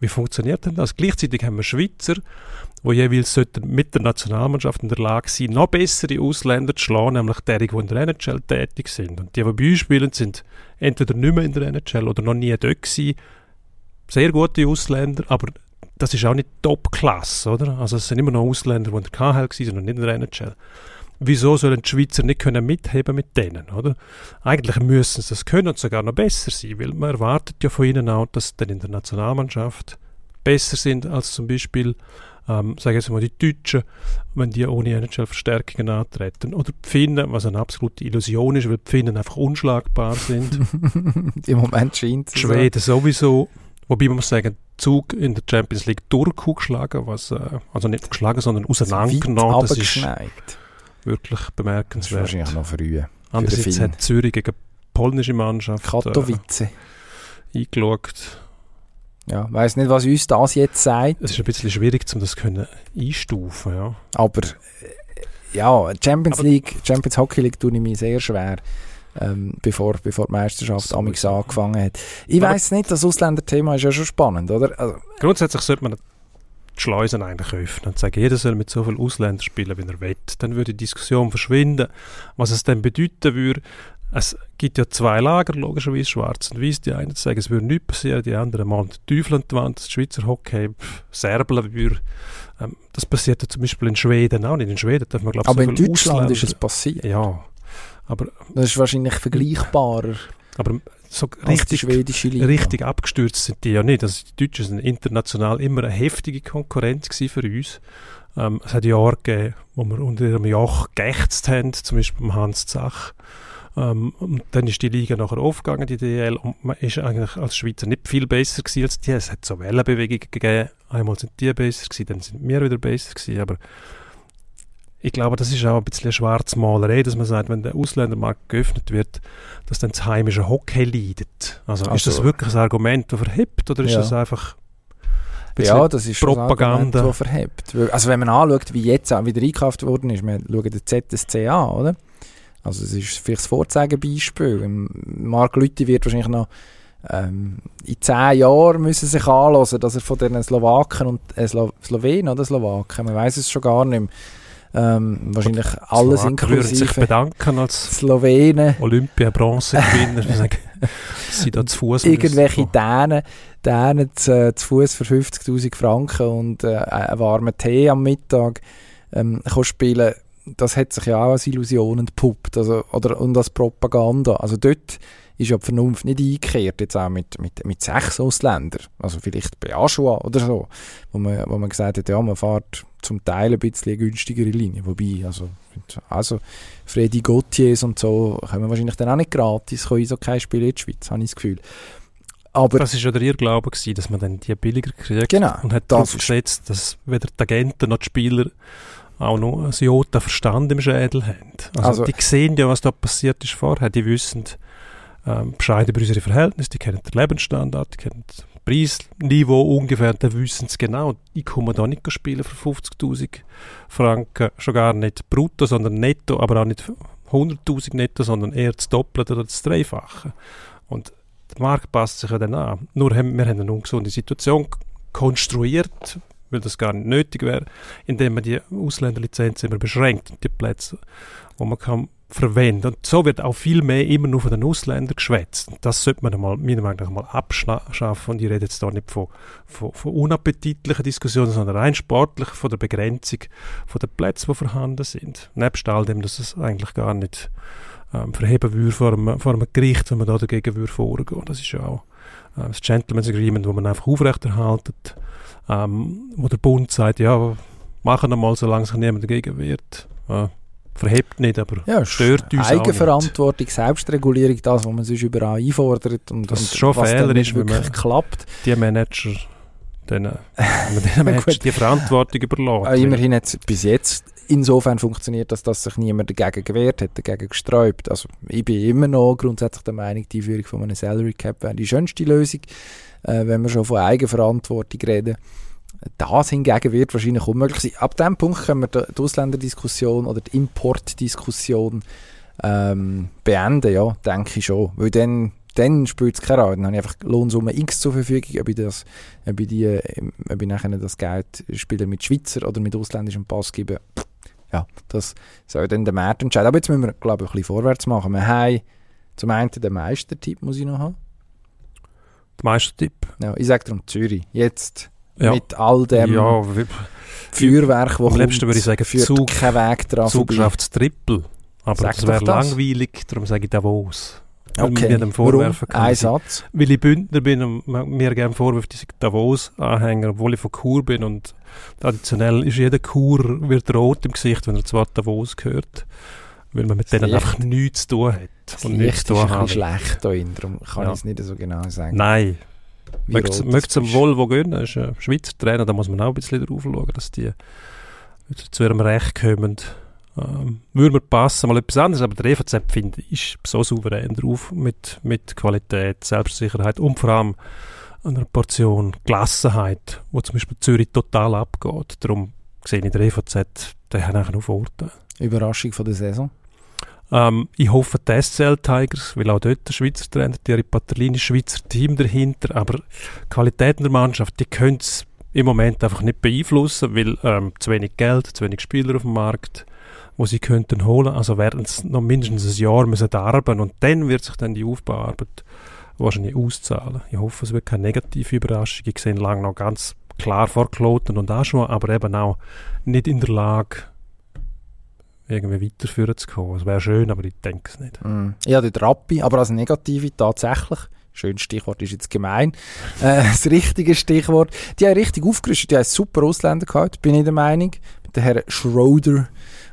[SPEAKER 1] wie funktioniert denn das? Gleichzeitig haben wir Schweizer, die jeweils mit der Nationalmannschaft in der Lage sein, noch bessere Ausländer zu schlagen, nämlich die, die in der NHL tätig sind. Und die, die bei uns spielen, sind entweder nicht mehr in der NHL oder noch nie dort gewesen. Sehr gute Ausländer, aber das ist auch nicht Top-Klasse, oder? Also es sind immer noch Ausländer, die in der KHL waren und nicht in der NHL. Wieso sollen die Schweizer nicht können mitheben mit denen, oder? Eigentlich müssen sie das können und sogar noch besser sein, weil man erwartet ja von ihnen auch, dass sie dann in der Nationalmannschaft besser sind als zum Beispiel ähm, sage jetzt mal die Deutschen, wenn die ohne NHL-Verstärkungen antreten. Oder die Finnen, was eine absolute Illusion ist, weil die Finnen einfach unschlagbar sind.
[SPEAKER 2] Im Moment scheint es
[SPEAKER 1] Schweden so. sowieso. Wobei man muss sagen, Zug in der Champions League durchgeschlagen, was, äh, also nicht geschlagen, sondern auseinandergenommen. Das ist wirklich bemerkenswert.
[SPEAKER 2] Das ist wahrscheinlich noch früh.
[SPEAKER 1] Andererseits hat Zürich gegen polnische Mannschaft
[SPEAKER 2] Katowice. Äh,
[SPEAKER 1] eingeschaut
[SPEAKER 2] ja, weiß nicht, was uns das jetzt sagt.
[SPEAKER 1] Es ist ein bisschen schwierig, um das können einstufen, ja.
[SPEAKER 2] Aber ja, Champions League, Champions Hockey League tue ich mich sehr schwer. Ähm, bevor, bevor die Meisterschaft so amix angefangen hat. Ich weiß nicht, das Ausländerthema ist ja schon spannend, oder? Also,
[SPEAKER 1] Grundsätzlich sollte man die Schleusen eigentlich öffnen und sagen, jeder soll mit so vielen Ausländern spielen, wie er will. Dann würde die Diskussion verschwinden. Was es dann bedeuten würde, es gibt ja zwei Lager, logischerweise schwarz und weiß. Die einen sagen, es würde nichts passieren, die anderen malen den Teufel an die Wand, das Schweizer Hockey, serbeln würde. Ähm, das passiert ja zum Beispiel in Schweden auch nicht. In Schweden darf man, glaube
[SPEAKER 2] Aber so in Deutschland Ausländer. ist es passiert.
[SPEAKER 1] Ja. Aber,
[SPEAKER 2] das ist wahrscheinlich vergleichbarer.
[SPEAKER 1] Aber so richtig, richtig abgestürzt sind die ja nicht. Also die Deutschen sind international immer eine heftige Konkurrenz für uns. Ähm, es hat Jahre gegeben, wo wir unter ihrem Joch geächtzt haben, zum Beispiel beim Hans Zach. Ähm, und dann ist die Liga nachher aufgegangen, die DL, und man ist eigentlich als Schweizer nicht viel besser gewesen als die. Es hat so Wellenbewegungen gegeben. Einmal sind die besser gewesen, dann sind wir wieder besser gewesen, aber ich glaube, das ist auch ein bisschen Schwarzmalerei, dass man sagt, wenn der Ausländermarkt geöffnet wird, dass dann das heimische Hockey leidet. Also, also ist das wirklich ein Argument, das verhebt, oder ist ja. das einfach
[SPEAKER 2] ja, das ist Propaganda, das verhebt. Also wenn man anschaut, wie jetzt auch wieder eingekauft worden ist, wir schauen den ZSC an, oder? Also es ist vielleicht das Vorzeigebeispiel. Mark Lütti wird wahrscheinlich noch ähm, in zehn Jahren müssen sich anlassen, dass er von den Slowaken und äh, Slo Slowenen oder Slowaken, man weiß es schon gar nicht mehr, ähm, wahrscheinlich alles Slowaken inklusive.
[SPEAKER 1] sich bedanken als
[SPEAKER 2] Slowenen.
[SPEAKER 1] Olympia-Bronzegewinner. sie da zu Fuß
[SPEAKER 2] Irgendwelche Dänen, Dänen zu, zu Fuß für 50'000 Franken und äh, einen warmen Tee am Mittag ähm, spielen das hat sich ja auch als Illusion entpuppt also, oder, und als Propaganda. Also dort ist ja die Vernunft nicht eingekehrt, jetzt auch mit, mit, mit sechs Ausländern, also vielleicht bei Aschua oder so, wo man, wo man gesagt hat, ja, man fährt zum Teil ein bisschen günstigere Linie, wobei, also, also Freddy Gauthiers und so können wahrscheinlich dann auch nicht gratis so kein Spiel in die Schweiz, habe ich das Gefühl.
[SPEAKER 1] Aber das war ja der Irrglaube, gewesen, dass man dann die billiger kriegt
[SPEAKER 2] genau,
[SPEAKER 1] und hat darauf gesetzt, dass weder die Agenten noch die Spieler auch noch ein Jota Verstand im Schädel haben. Also, also, die sehen ja, was da passiert ist vorher. Die wissen ähm, Bescheid über unsere Verhältnisse, die kennen den Lebensstandard, die kennen das Preisniveau ungefähr, dann wissen sie genau, ich komme da nicht spielen für 50'000 Franken, schon gar nicht brutto, sondern netto, aber auch nicht 100'000 netto, sondern eher das Doppelte oder das Dreifache. Und der Markt passt sich ja dann an. Nur haben wir haben eine ungesunde Situation konstruiert, weil das gar nicht nötig wäre, indem man die Ausländerlizenz immer beschränkt die Plätze, wo man kann verwenden. Und so wird auch viel mehr immer nur von den Ausländern geschwätzt. Das sollte man einmal, meiner Meinung nach mal abschaffen. Und ich rede jetzt da nicht von, von, von unappetitlichen Diskussionen, sondern rein sportlich von der Begrenzung von den Plätzen, die vorhanden sind. Nebst all dem, dass es eigentlich gar nicht ähm, verheben würde vor einem, vor einem Gericht, wenn man da dagegen würde vorgehen. Das ist ja auch äh, das Gentleman's Agreement, wo man einfach aufrechterhaltet ähm, wo der Bund sagt, ja, machen wir mal, solange sich niemand dagegen wehrt. Ja, verhebt nicht, aber
[SPEAKER 2] ja, stört uns Eigenverantwortung, Selbstregulierung, das, was man sich überall einfordert und,
[SPEAKER 1] das
[SPEAKER 2] und
[SPEAKER 1] schon
[SPEAKER 2] was
[SPEAKER 1] Fehler
[SPEAKER 2] dann ist, wirklich klappt.
[SPEAKER 1] Die Manager, denen, denen Manager die Verantwortung überlassen.
[SPEAKER 2] Äh, immerhin hat es bis jetzt insofern funktioniert, dass, dass sich niemand dagegen gewehrt hat, dagegen gesträubt. Also ich bin immer noch grundsätzlich der Meinung, die Einführung von einem Salary Cap wäre die schönste Lösung äh, wenn wir schon von Eigenverantwortung reden. Das hingegen wird wahrscheinlich unmöglich sein. Ab dem Punkt können wir die, Ausländerdiskussion oder die Importdiskussion ähm, beenden, ja, denke ich schon. Weil dann, dann spielt es keine Rolle. Dann habe ich einfach Lohnsumme X zur Verfügung, ob ich, das, ob ich, die, ob ich nachher das Geld Spieler mit Schweizer oder mit ausländischem Pass gebe. Ja, das soll dann der Markt entscheiden. Aber jetzt müssen wir, glaube ich, ein bisschen vorwärts machen. Wir haben zum einen den Meistertipp, muss ich noch haben.
[SPEAKER 1] Meistertipp.
[SPEAKER 2] Ja, ich sage darum Zürich. Jetzt ja. mit all dem
[SPEAKER 1] ja,
[SPEAKER 2] Feuerwerk, das
[SPEAKER 1] Am liebsten würde ich sagen, Zug,
[SPEAKER 2] kein Weg dran
[SPEAKER 1] Zug schafft das Triple. Aber sag das wäre langweilig, darum sage ich Davos.
[SPEAKER 2] Okay.
[SPEAKER 1] Mir dem vorwerfen
[SPEAKER 2] kann. Ein Satz.
[SPEAKER 1] Weil ich Bündner bin und mir gerne vorwirft, ich Davos-Anhänger, obwohl ich von Chur bin und traditionell ist jeder Chur wird rot im Gesicht, wenn er zu Davos gehört weil man mit denen einfach nichts zu tun hat.
[SPEAKER 2] Das und nichts zu tun ist ein schlecht da drin, darum kann ja. ich es nicht so genau sagen.
[SPEAKER 1] Nein. Möchtest du am Volvo gehen? Das ist ein Schweizer Trainer, da muss man auch ein bisschen drauf schauen, dass die zu ihrem Recht kommen. Ähm, würde mir passen, mal etwas anderes, aber der EVZ, finde ich, ist so souverän drauf mit, mit Qualität, Selbstsicherheit und vor allem einer Portion Gelassenheit, wo zum Beispiel Zürich total abgeht. Darum sehe ich der EVZ, der hat eigentlich nur Vorteile.
[SPEAKER 2] Überraschung von der Saison?
[SPEAKER 1] Ähm, ich hoffe die SCL Tigers, weil auch dort der Schweizer Trainer, Thierry Patellini, Schweizer Team dahinter, aber die Qualität der Mannschaft, die können es im Moment einfach nicht beeinflussen, weil ähm, zu wenig Geld, zu wenig Spieler auf dem Markt, wo sie könnten holen, also werden es noch mindestens ein Jahr müssen arbeiten und dann wird sich dann die Aufbauarbeit wahrscheinlich auszahlen. Ich hoffe, es wird keine negative Überraschung. Ich sehe lange noch ganz klar vor Kloten und Aschua, aber eben auch nicht in der Lage, irgendwie weiterführen zu kommen. Es wäre schön, aber ich denke es nicht.
[SPEAKER 2] Mm. Ja, der Rappi, aber als Negative tatsächlich. Schönes Stichwort ist jetzt gemein. Äh, das richtige Stichwort. Die haben richtig aufgerüstet. Die haben super Ausländer gehabt, bin ich der Meinung. Mit den Herren Schroeder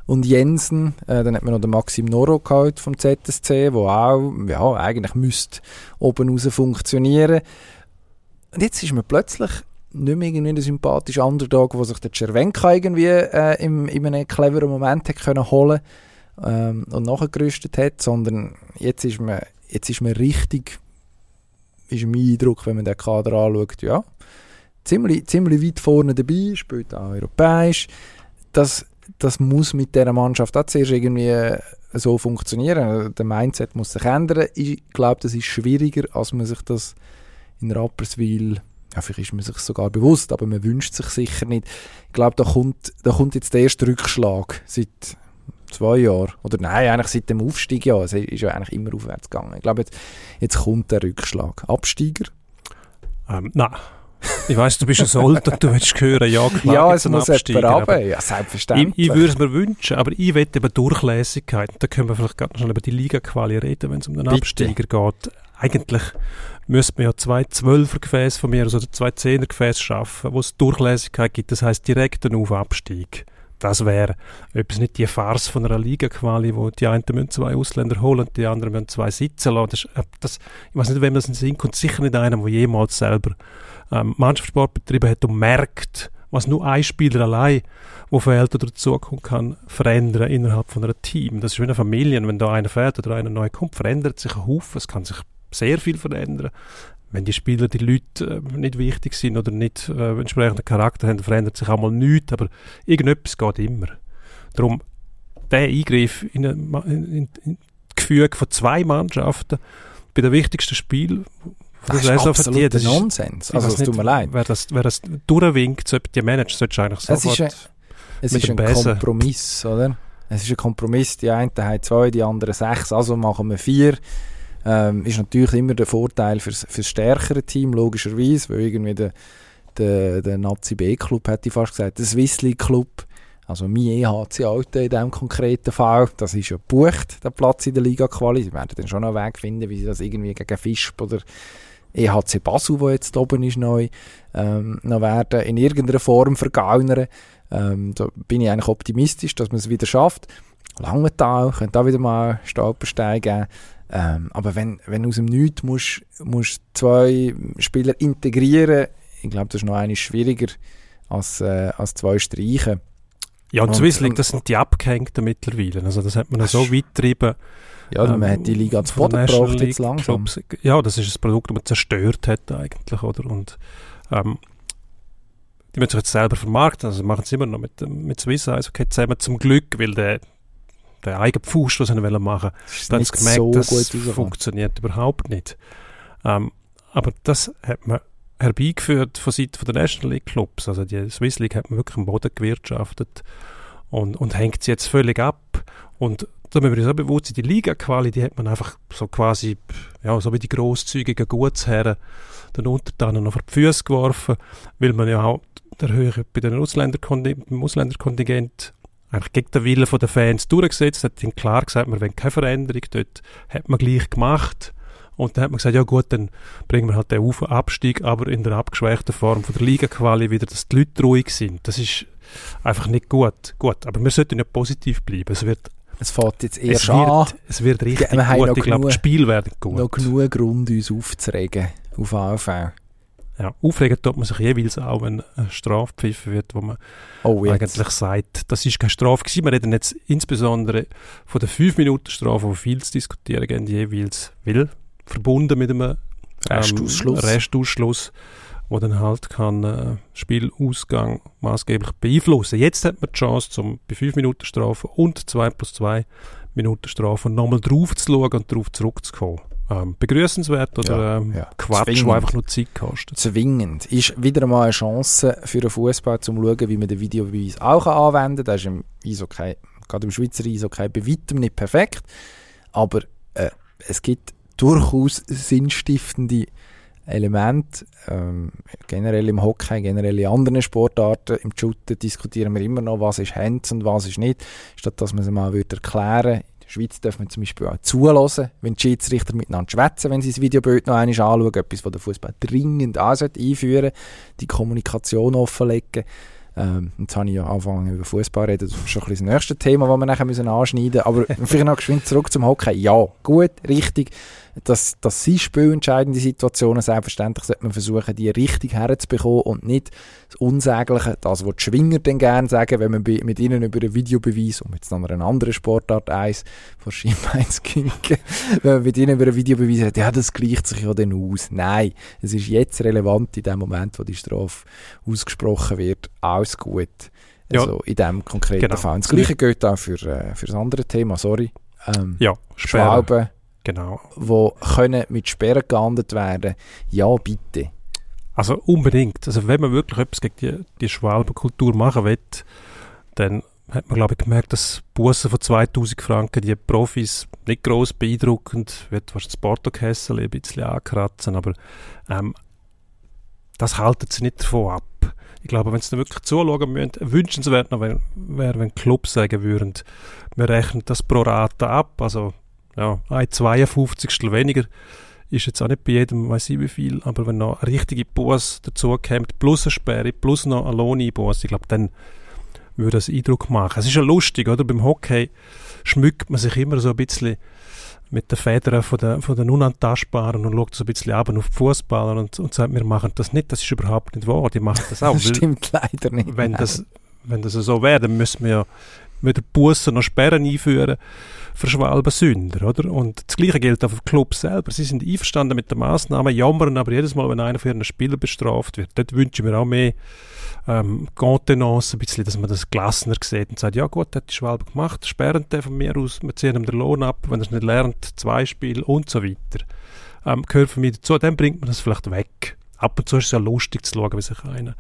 [SPEAKER 2] und Jensen. Äh, dann hat man noch den Maxim Noro gehabt vom ZSC, wo auch, ja, eigentlich müsste oben raus funktionieren. Und jetzt ist man plötzlich nicht mehr irgendwie ein sympathischer Underdog, wo sich der Cervenka irgendwie äh, im, in einem cleveren Moment hat können holen ähm, und nachgerüstet hat, sondern jetzt ist man, jetzt ist man richtig, ist mein Eindruck, wenn man den Kader anschaut, ja, ziemlich, ziemlich weit vorne dabei, spielt auch europäisch. Das, das muss mit dieser Mannschaft auch zuerst irgendwie so funktionieren. Der Mindset muss sich ändern. Ich glaube, das ist schwieriger, als man sich das in Rapperswil ja, vielleicht ist man sich sogar bewusst, aber man wünscht sich sicher nicht. Ich glaube, da kommt, da kommt jetzt der erste Rückschlag seit zwei Jahren. Oder nein, eigentlich seit dem Aufstieg, ja. Es ist ja eigentlich immer aufwärts gegangen. Ich glaube, jetzt, jetzt kommt der Rückschlag. Absteiger?
[SPEAKER 1] Ähm, nein. Ich weiss, du bist ein Sold und du willst hören, ja klar,
[SPEAKER 2] ja, es muss Absteiger, aber ja, selbstverständlich.
[SPEAKER 1] Ich, ich würde es mir wünschen, aber ich wette eben Durchlässigkeit. Da können wir vielleicht gerade noch über die Liga-Quali reden, wenn es um den Bitte. Absteiger geht. Eigentlich müsste man ja zwei Zwölfer-Gefäße von mir, also zwei Zehner-Gefäße schaffen, wo es Durchlässigkeit gibt. Das heißt direkten Auf-Abstieg. Das wäre etwas nicht die Farce von einer Liga-Quali, wo die einen müssen zwei Ausländer holen und die anderen müssen zwei sitzen lassen. Das, äh, das, ich weiß nicht, wem das in den Sinn kommt. Sicher nicht einer, der jemals selber ähm, Mannschaftssport betrieben hat und merkt, was nur ein Spieler allein, wo fehlt oder dazukommen kann, verändern innerhalb von einem Team. Das ist wie eine Familie. Wenn da einer fehlt oder einer neu kommt, verändert sich ein Haufen. Es kann sich sehr viel verändern. Wenn die Spieler, die Leute äh, nicht wichtig sind oder nicht äh, entsprechenden Charakter haben, verändert sich auch mal nichts, aber irgendetwas geht immer. Darum, der Eingriff in, ein, in, in Gefüge von zwei Mannschaften bei dem wichtigsten Spiel
[SPEAKER 2] das ist absoluter Nonsens. Also, es tut mir leid.
[SPEAKER 1] Wer das, wer das durchwinkt, so die Manager, solltest du eigentlich sofort
[SPEAKER 2] Es ist ein, es ist ein Kompromiss, oder? Es ist ein Kompromiss. Die einen haben zwei, die anderen sechs, also machen wir vier. Ähm, ist natürlich immer der Vorteil fürs, fürs stärkere Team, logischerweise, weil irgendwie der, der, der Nazi B-Club, hätte ich fast gesagt, der Swiss League Club, also mein EHC Alte in diesem konkreten Fall, das ist ja gebucht, der Platz in der Liga-Quali. Sie werden dann schon einen Weg finden, wie sie das irgendwie gegen Fischb oder EHC Basel, wo jetzt oben ist, neu, ähm, noch werden in irgendeiner Form vergaunern. Ähm, da bin ich eigentlich optimistisch, dass man es wieder schafft. Langenthal könnte auch wieder mal Stolperstein geben. Ähm, aber wenn, wenn aus dem Nichts musst, musst zwei Spieler integrieren, ich glaube, das ist noch eines schwieriger als, äh, als zwei streichen.
[SPEAKER 1] Ja, und, und Swiss League, das sind die Abgehängten mittlerweile. Also das hat man so weit getrieben.
[SPEAKER 2] Ja, ähm, man hat die Liga zu Boden gebracht jetzt langsam.
[SPEAKER 1] Clubs. Ja, das ist ein Produkt, das man zerstört hat eigentlich, oder? Und ähm, die müssen sich jetzt selber vermarkten, also machen sie immer noch mit, mit Swiss Eyes, okay, zusammen zum Glück, weil der der eigene Fuß, was sie machen wollen. Dann sie gemerkt, so das funktioniert überhaupt nicht. Ähm, aber das hat man herbeigeführt von Seiten der National League Clubs. Also die Swiss League hat man wirklich am Boden gewirtschaftet und, und hängt sie jetzt völlig ab. Und da müssen wir uns auch bewusst sein, die Liga-Quali, die hat man einfach so quasi, ja, so wie die grosszügigen Gutsherren den Untertanen noch vor die Füße geworfen, weil man ja auch der Höhe bei den Ausländerkontingent, Ausländerkontingent eigentlich gegen den Willen der Fans durchgesetzt, hat ihnen klar gesagt, wir wollen keine Veränderung, dort hat man gleich gemacht. Und dann hat man gesagt, ja gut, dann bringen wir halt den Auf Abstieg, aber in der abgeschwächten Form von der Liga-Quali wieder, dass die Leute ruhig sind. Das ist einfach nicht gut. Gut, aber wir sollten ja positiv bleiben. Es wird
[SPEAKER 2] es fährt jetzt eher
[SPEAKER 1] es wird, es wird richtig wir gut. Ich glaube, das Spiel wird gut.
[SPEAKER 2] noch genug Grund, uns aufzuregen auf AV.
[SPEAKER 1] Ja, aufregen tut man sich jeweils auch, wenn eine Strafe pfiffen wird, wo man oh, eigentlich sagt, das ist keine Strafe gewesen. Wir reden jetzt insbesondere von der 5-Minuten-Strafe, wo viel zu diskutieren gibt, jeweils, weil verbunden mit einem
[SPEAKER 2] Restausschluss,
[SPEAKER 1] ähm, Restausschluss wo dann halt kann äh, Spielausgang maßgeblich beeinflussen. Jetzt hat man die Chance, zum bei 5 Minuten Strafe und 2 plus 2 Minuten Strafe nochmal drauf zu schauen und darauf zurückzukommen. Ähm, begrüßenswert oder
[SPEAKER 2] Ja,
[SPEAKER 1] ähm,
[SPEAKER 2] ja.
[SPEAKER 1] Quatsch,
[SPEAKER 2] Zwingend.
[SPEAKER 1] der einfach nur Zeit kostet.
[SPEAKER 2] zwingend. Ist wieder einmal eine Chance für den Fußball, um zu schauen, wie man den Videobeweis auch anwenden kann. Das ist im Eishockey, gerade im Schweizer Eishockey, bei weitem nicht perfekt. Aber äh, es gibt durchaus sinnstiftende Elemente. Ähm, generell im Hockey, generell in anderen Sportarten. Im Shooten diskutieren wir immer noch, was ist Hands und was ist nicht. Statt dass man es mal würde erklären in der Schweiz darf man zum Beispiel auch zulassen, wenn die Schiedsrichter miteinander schwätzen, wenn sie das Videobild noch einmal anschauen. Etwas, was der Fußball dringend auch sollte einführen die Kommunikation offenlegen. Ähm, jetzt habe ich ja angefangen über Fußball reden, das ist schon ein bisschen das nächste Thema, das wir nachher müssen anschneiden müssen. Aber vielleicht noch geschwind zurück zum Hockey. Ja, gut, richtig. Das, das sind spielentscheidende Situationen. Selbstverständlich sollte man versuchen, die richtig herzubekommen und nicht das Unsägliche, das, was die Schwinger dann gerne sagen, wenn man mit ihnen über einen Videobeweis, um jetzt noch eine andere Sportart eins von Schienbeins kinken, wenn man mit ihnen über einen Videobeweis sagt, ja, das gleicht sich ja dann aus. Nein, es ist jetzt relevant in dem Moment, wo die Strafe ausgesprochen wird, alles gut.
[SPEAKER 1] Ja.
[SPEAKER 2] Also in dem konkreten
[SPEAKER 1] Genau.
[SPEAKER 2] Fall. Und Das Gleiche gilt auch für, äh, für das andere Thema, sorry. Ähm,
[SPEAKER 1] Ja.
[SPEAKER 2] Schwalben,
[SPEAKER 1] Genau.
[SPEAKER 2] die können mit Sperren geahndet werden. Ja, bitte.
[SPEAKER 1] Also unbedingt. Also wenn man wirklich etwas gegen die, die Schwalbenkultur machen will, dann hat man, glaube ich, gemerkt, dass Bussen von 2000 Franken die Profis nicht gross beeindruckend, wird wahrscheinlich das Porto-Kessel ein bisschen ankratzen, aber ähm, das halten sie nicht davon ab. Ich glaube, wenn sie dann wirklich zuschauen müssen, wünschenswert noch wäre, wär, wenn Clubs sagen würden, wir rechnen das pro Rate ab, also ja, ein 52 weniger ist jetzt auch nicht bei jedem, weiß ich wie viel, aber wenn noch eine richtige Buß dazu kommt, plus eine Sperre, plus noch ein Lohneinbuß, ich glaube, dann würde das Eindruck machen. Es ist ja lustig, oder? Beim Hockey schmückt man sich immer so ein bisschen mit den Federn von den, von den Unantastbaren und schaut so ein bisschen ab auf die Fußballer und, und sagt, wir machen das nicht. Das ist überhaupt nicht wahr. Die machen das auch.
[SPEAKER 2] Das stimmt leider nicht.
[SPEAKER 1] wenn das, wenn das so wäre, dann müssen wir ja mit der Busse noch Sperren einführen für Schwalbensünder, oder? Und das Gleiche gilt auch für die Clubs selber. Sie sind einverstanden mit der Maßnahme, jammern aber jedes Mal, wenn einer für einen Spieler bestraft wird. Dort wünschen wir auch mehr ähm, Contenance, ein bisschen, dass man das gelassener sieht und sagt, ja gut, hat die Schwalbe gemacht, sperren den von mir aus, wir ziehen ihm den Lohn ab, wenn er es nicht lernt, zwei Spiele und so weiter. Ähm, gehört für mich dazu, dann bringt man das vielleicht weg. Ab und zu ist es ja lustig zu schauen, wie sich einer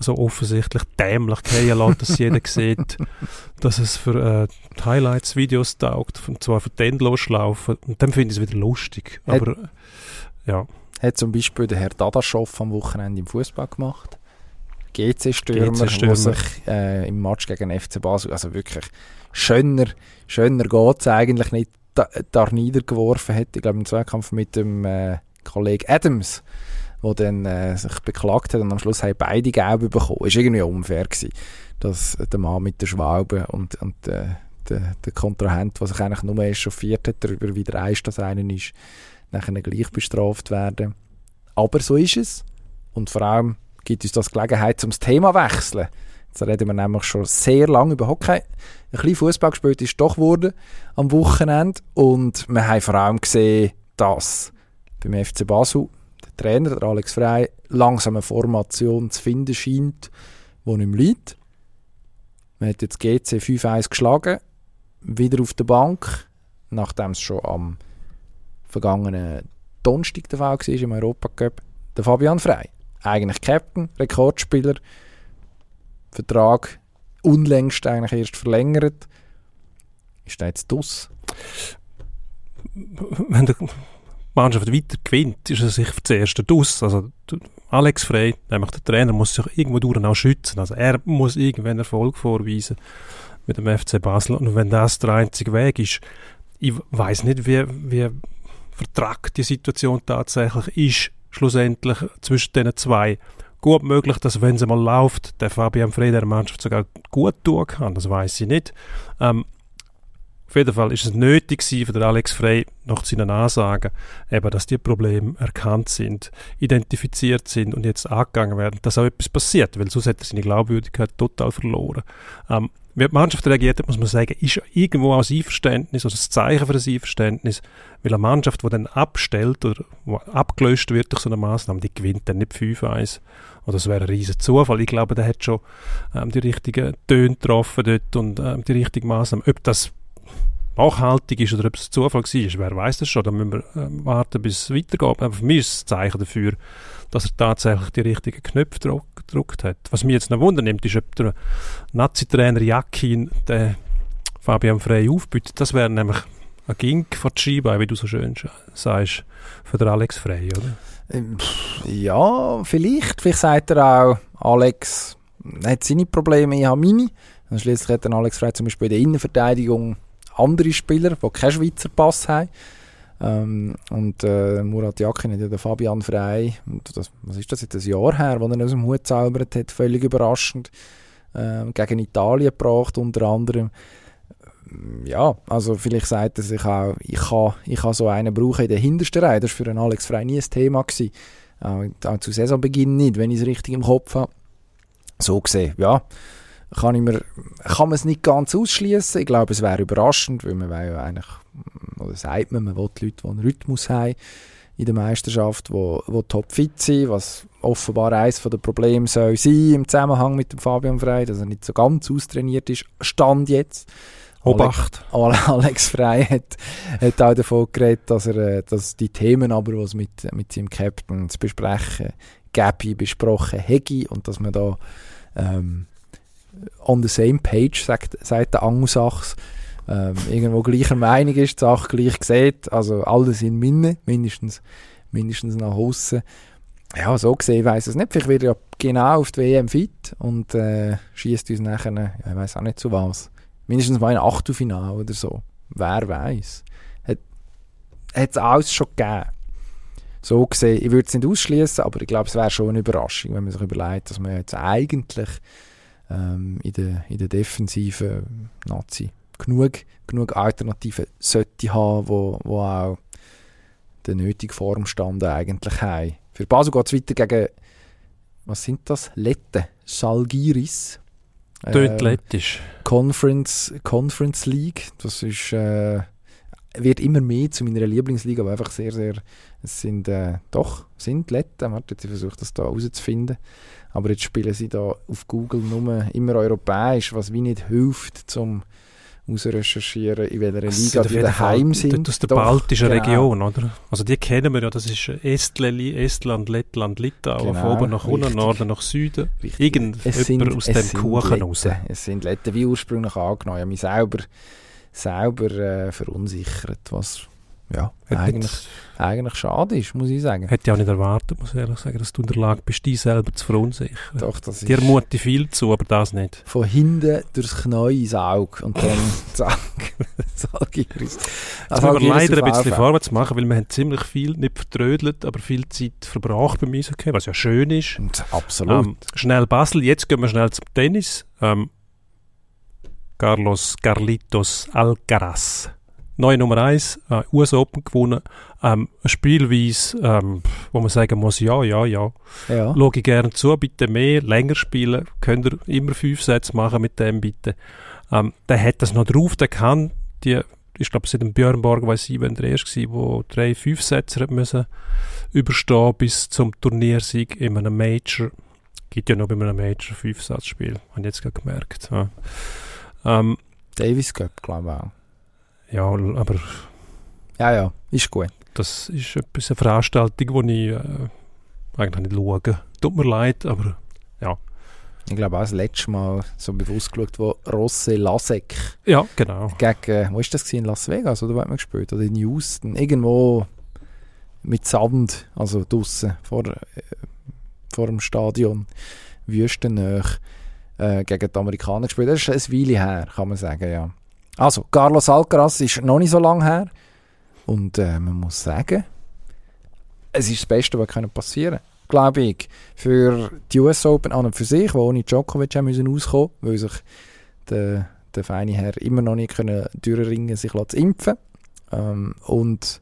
[SPEAKER 1] so offensichtlich dämlich gehen lässt, dass jeder sieht, dass es für äh, Highlights-Videos taugt, und zwar für den loslaufen. Und dann finde ich es wieder lustig.
[SPEAKER 2] Hat-
[SPEAKER 1] Aber ja,
[SPEAKER 2] Hat zum Beispiel der Herr Dadaschow am Wochenende im Fußball gemacht. GC-Stürmer,
[SPEAKER 1] GC-Stürmer.
[SPEAKER 2] der sich äh, im Match gegen FC Basel, also wirklich schöner, schöner geht es eigentlich nicht, da, da niedergeworfen hat. Ich glaube im Zweikampf mit dem äh, Kollegen Adams, der dann äh, sich beklagt hat und am Schluss haben beide gelb bekommen. Ist irgendwie unfair gewesen, dass der Mann mit der Schwalbe und, und äh, der, der Kontrahent, der sich eigentlich nur echauffiert hat darüber, wie der Eis das einen ist, nachher gleich bestraft werden. Aber so ist es. Und vor allem gibt uns das Gelegenheit, zum Thema zu wechseln. Jetzt reden wir nämlich schon sehr lange über Hockey. Ein bisschen Fußball gespielt ist doch geworden am Wochenende. Und wir haben vor allem gesehen, dass beim FC Basel Trainer, der Alex Frey, langsam eine Formation zu finden scheint, die ihm liegt. Man hat jetzt GC 5-1 geschlagen, wieder auf der Bank, nachdem es schon am vergangenen Donnerstag der Fall war im Europacup, der Fabian Frey. Eigentlich Captain, Rekordspieler, Vertrag unlängst eigentlich erst verlängert. Ist der jetzt dus?
[SPEAKER 1] wenn die Mannschaft weiter gewinnt, ist er sich für das. Also Alex Frey, nämlich der Trainer, muss sich irgendwo durch auch schützen. Also er muss irgendwann Erfolg vorweisen mit dem FC Basel. Und wenn das der einzige Weg ist, ich weiß nicht, wie, wie vertragt die Situation tatsächlich ist, schlussendlich zwischen diesen zwei. Gut möglich, dass wenn es mal läuft, der Fabian Frey der Mannschaft sogar gut tun kann. Das weiß ich nicht. Ähm, auf jeden Fall ist es nötig für Alex Frey nach seinen Ansagen, eben, dass die Probleme erkannt sind, identifiziert sind und jetzt angegangen werden, dass auch etwas passiert, weil sonst hätte er seine Glaubwürdigkeit total verloren. Ähm, wie die Mannschaft reagiert hat, muss man sagen, ist irgendwo auch ein Einverständnis oder ein Zeichen für ein Einverständnis, weil eine Mannschaft, die dann abstellt oder abgelöst wird durch so eine Maßnahme, die gewinnt dann nicht 5-1. Oder das wäre ein riesen Zufall. Ich glaube, der hat schon ähm, die richtigen Töne getroffen dort und ähm, die richtigen Maßnahmen. Ob das nachhaltig ist oder ob es Zufall war, wer weiß das schon. Da müssen wir ähm, warten, bis es weitergeht. Aber für mich ist es ein Zeichen dafür, dass er tatsächlich die richtigen Knöpfe gedruckt hat. Was mich jetzt noch wundern nimmt, ist, ob der Nazi-Trainer Jakin den Fabian Frey aufbietet. Das wäre nämlich ein Gink von Chiba, wie du so schön sagst, für den Alex Frey, oder?
[SPEAKER 2] Ähm, ja, vielleicht. Vielleicht sagt er auch, Alex hat seine Probleme, ich habe meine. Schließlich hat dann Alex Frey zum Beispiel in der Innenverteidigung andere Spieler, die keinen Schweizer Pass haben. Ähm, und äh, Murat Yakin hat ja den Fabian Frey, das, was ist das jetzt, ein Jahr her, wo er aus dem Hut zaubert hat, völlig überraschend, äh, gegen Italien gebracht unter anderem. Ja, also vielleicht sagt er sich auch, ich kann, ich kann so einen brauchen in der hintersten Reihe. Das war für einen Alex Frey nie ein Thema. Gewesen. Auch zu Saisonbeginn nicht, wenn ich es richtig im Kopf habe. So gesehen, ja kann, ich mir, kann man es nicht ganz ausschließen. Ich glaube, es wäre überraschend, weil man ja eigentlich, oder sagt man, man will die Leute, die einen Rhythmus haben in der Meisterschaft, wo, wo topfit sind, was offenbar eines der Probleme soll sein im Zusammenhang mit dem Fabian Frey, dass er nicht so ganz austrainiert ist. Stand jetzt.
[SPEAKER 1] Obacht.
[SPEAKER 2] Alex, Alex Frey hat, hat auch davon geredet, dass er äh, dass die Themen aber, was mit, mit seinem Captain zu besprechen, Gabi besprochen hätte und dass man da ähm, on the same page, sagt, sagt der Angusachs, ähm, irgendwo gleicher Meinung ist, die Sache gleich sieht, also alles in Minne, mindestens, mindestens nach außen. Ja, so gesehen weiß es nicht. Vielleicht wird er ja genau auf die WM fit und äh, schießt uns nachher, ja, ich weiß auch nicht zu was. Mindestens mal ein Achtelfinale oder so. Wer weiß. Hat es alles schon gegeben. So gesehen, ich würde es nicht ausschließen, aber ich glaube, es wäre schon eine Überraschung, wenn man sich überlegt, dass man jetzt eigentlich ähm, in, der, in der Defensive Nazi genug, genug Alternativen sollte haben, wo, wo auch den nötigen Formstand eigentlich haben. Für Basel geht es weiter gegen, was sind das? Lette, Salgiris.
[SPEAKER 1] Tönt ähm, lettisch.
[SPEAKER 2] Conference, Conference League, das ist, äh, wird immer mehr zu meiner Lieblingsliga, aber einfach sehr, sehr, es sind, äh, doch, sind Letten, warte, ich versuche das da herauszufinden. Aber jetzt spielen sie da auf Google nur immer europäisch, was wie nicht hilft, zum ausrecherchieren, in welcher Liga die daheim sind.
[SPEAKER 1] Aus der Doch, baltischen genau. Region, oder? Also die kennen wir ja, das ist Estland, Estland Lettland, Litauen, genau, von oben nach unten, Norden nach Süden. Irgendjemand aus dem Kuchen raus.
[SPEAKER 2] Es sind Letten wie ursprünglich angenommen. Ich habe mich selber, selber äh, verunsichert, was ja, eigentlich, eigentlich schade ist, muss ich sagen.
[SPEAKER 1] Hätte ich auch nicht erwartet, muss ich ehrlich sagen, dass du in der Lage bist, dich selber zu verunsichern.
[SPEAKER 2] Doch, das
[SPEAKER 1] Dir mutet viel zu, aber das nicht.
[SPEAKER 2] Von hinten durchs Knie ins Auge und dann zack,
[SPEAKER 1] Salgiris. Also müssen wir leider ein bisschen vorwärts machen, weil wir haben ziemlich viel, nicht vertrödelt, aber viel Zeit verbracht beim Eishockey, was ja schön ist.
[SPEAKER 2] Und absolut.
[SPEAKER 1] Ähm, schnell Basel, jetzt gehen wir schnell zum Tennis. Ähm, Carlos Carlitos Alcaraz neue Nummer 1, äh, US Open gewonnen. Ähm, Spielweise, ähm, wo man sagen muss, ja, ja, ja. ja. Schaue ich gerne zu, bitte mehr, länger spielen. Könnt ihr immer fünf Sätze machen mit dem, bitte. Ähm, der hat das noch drauf, der kann die, ich glaube, seit dem Björn Borg weiß ich, wenn der erste war, der drei, fünf Sätze müssen überstehen bis zum Turniersieg in einem Major. Gibt ja noch bei einem Major fünf Satzspiel, habe ich jetzt gerade gemerkt. Ja.
[SPEAKER 2] Ähm, Davis Cup, glaube ich auch.
[SPEAKER 1] Ja, aber...
[SPEAKER 2] Ja, ja, ist gut.
[SPEAKER 1] Das ist etwas, eine Veranstaltung, die ich äh, eigentlich nicht schaue. Tut mir leid, aber ja.
[SPEAKER 2] Ich glaube auch das letzte Mal so bewusst geschaut, wo Rosse Lasek
[SPEAKER 1] ja, genau.
[SPEAKER 2] gegen, wo ist das gewesen, in Las Vegas oder wo hat man gespielt? Oder in Houston, irgendwo mit Sand, also draußen vor, äh, vor dem Stadion, Wüstennähe, äh, gegen die Amerikaner gespielt. Das ist ein Weile her, kann man sagen, ja. Also, Carlos Alcaraz ist noch nicht so lange her. Und äh, man muss sagen, es ist das Beste, was passieren kann. Glaube ich. Für die US Open an und für sich, die ohne Djokovic haben müssen auskommen weil sich der, der feine Herr immer noch nicht können durchringen sich zu impfen. Ähm, und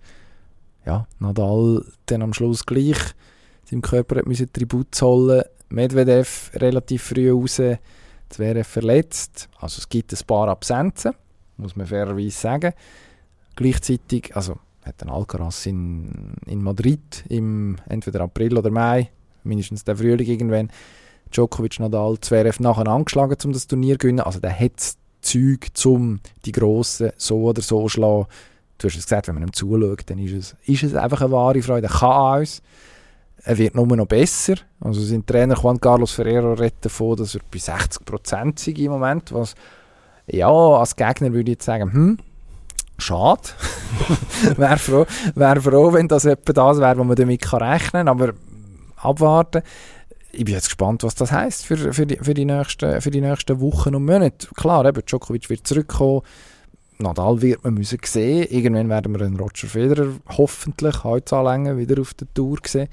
[SPEAKER 2] ja, Nadal dann am Schluss gleich seinem Körper hat müssen Tribut zollen. Medvedev relativ früh raus Zverev verletzt. Also es gibt ein paar Absenzen, muss man fairerweise sagen. Gleichzeitig, also hat ein Alcaraz in, in Madrid im entweder April oder Mai, mindestens der Frühling irgendwann, Djokovic, Nadal, Zverev nachher angeschlagen, um das Turnier zu gewinnen. Also der hat das Zeug, um die Grossen so oder so zu schlagen. Du hast es gesagt, wenn man ihm zuschaut, dann ist es, ist es einfach eine wahre Freude. Er kann alles. Er wird nur noch besser. Also sein Trainer Juan Carlos Ferrero redet davon, dass er bei 60% sei im Moment, was ja, als Gegner würde ich jetzt sagen, hm, schade. wäre froh, wär froh, wenn das etwa das wäre, was man damit rechnen kann, aber abwarten. Ich bin jetzt gespannt, was das heisst für, für, die, für, die nächsten, für die nächsten Wochen und Monate. Klar, eben, Djokovic wird zurückkommen, Nadal wird man müssen sehen. Irgendwann werden wir einen Roger Federer hoffentlich heute anlängen wieder auf der Tour sehen.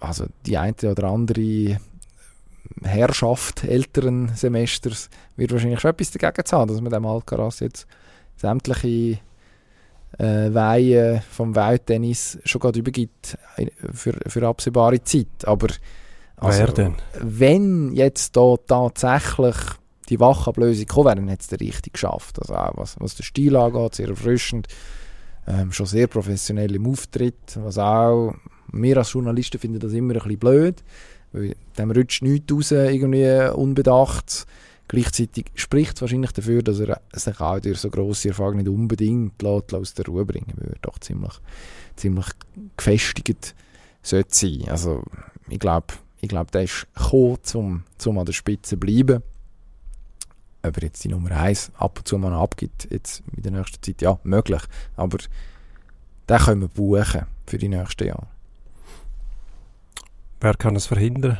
[SPEAKER 2] Also die eine oder andere Herrschaft älteren Semesters wird wahrscheinlich schon etwas dagegen zu haben, dass man dem Alcaraz jetzt sämtliche äh, Weihen vom Welttennis schon gerade übergibt für, für absehbare Zeit. Aber
[SPEAKER 1] also,
[SPEAKER 2] wenn jetzt da tatsächlich die Wachablösung gekommen wäre, dann hat es der richtig geschafft. Also auch was, was den Stil angeht, sehr erfrischend, ähm, schon sehr professionell im Auftritt, was auch, wir als Journalisten finden das immer ein bisschen blöd, weil dem rutscht nichts raus, irgendwie unbedacht. Gleichzeitig spricht es wahrscheinlich dafür, dass er sich auch durch so grosse Erfahrung nicht unbedingt lässt, aus der Ruhe bringen würde. Doch ziemlich, ziemlich gefestigt sollte sein. Also ich glaube, ich glaub, der ist gekommen, um, um an der Spitze zu bleiben. Ob er jetzt die Nummer 1 ab und zu mal abgibt, jetzt in der nächsten Zeit, ja, möglich. Aber den können wir buchen für die nächsten Jahre.
[SPEAKER 1] Wer kann es verhindern?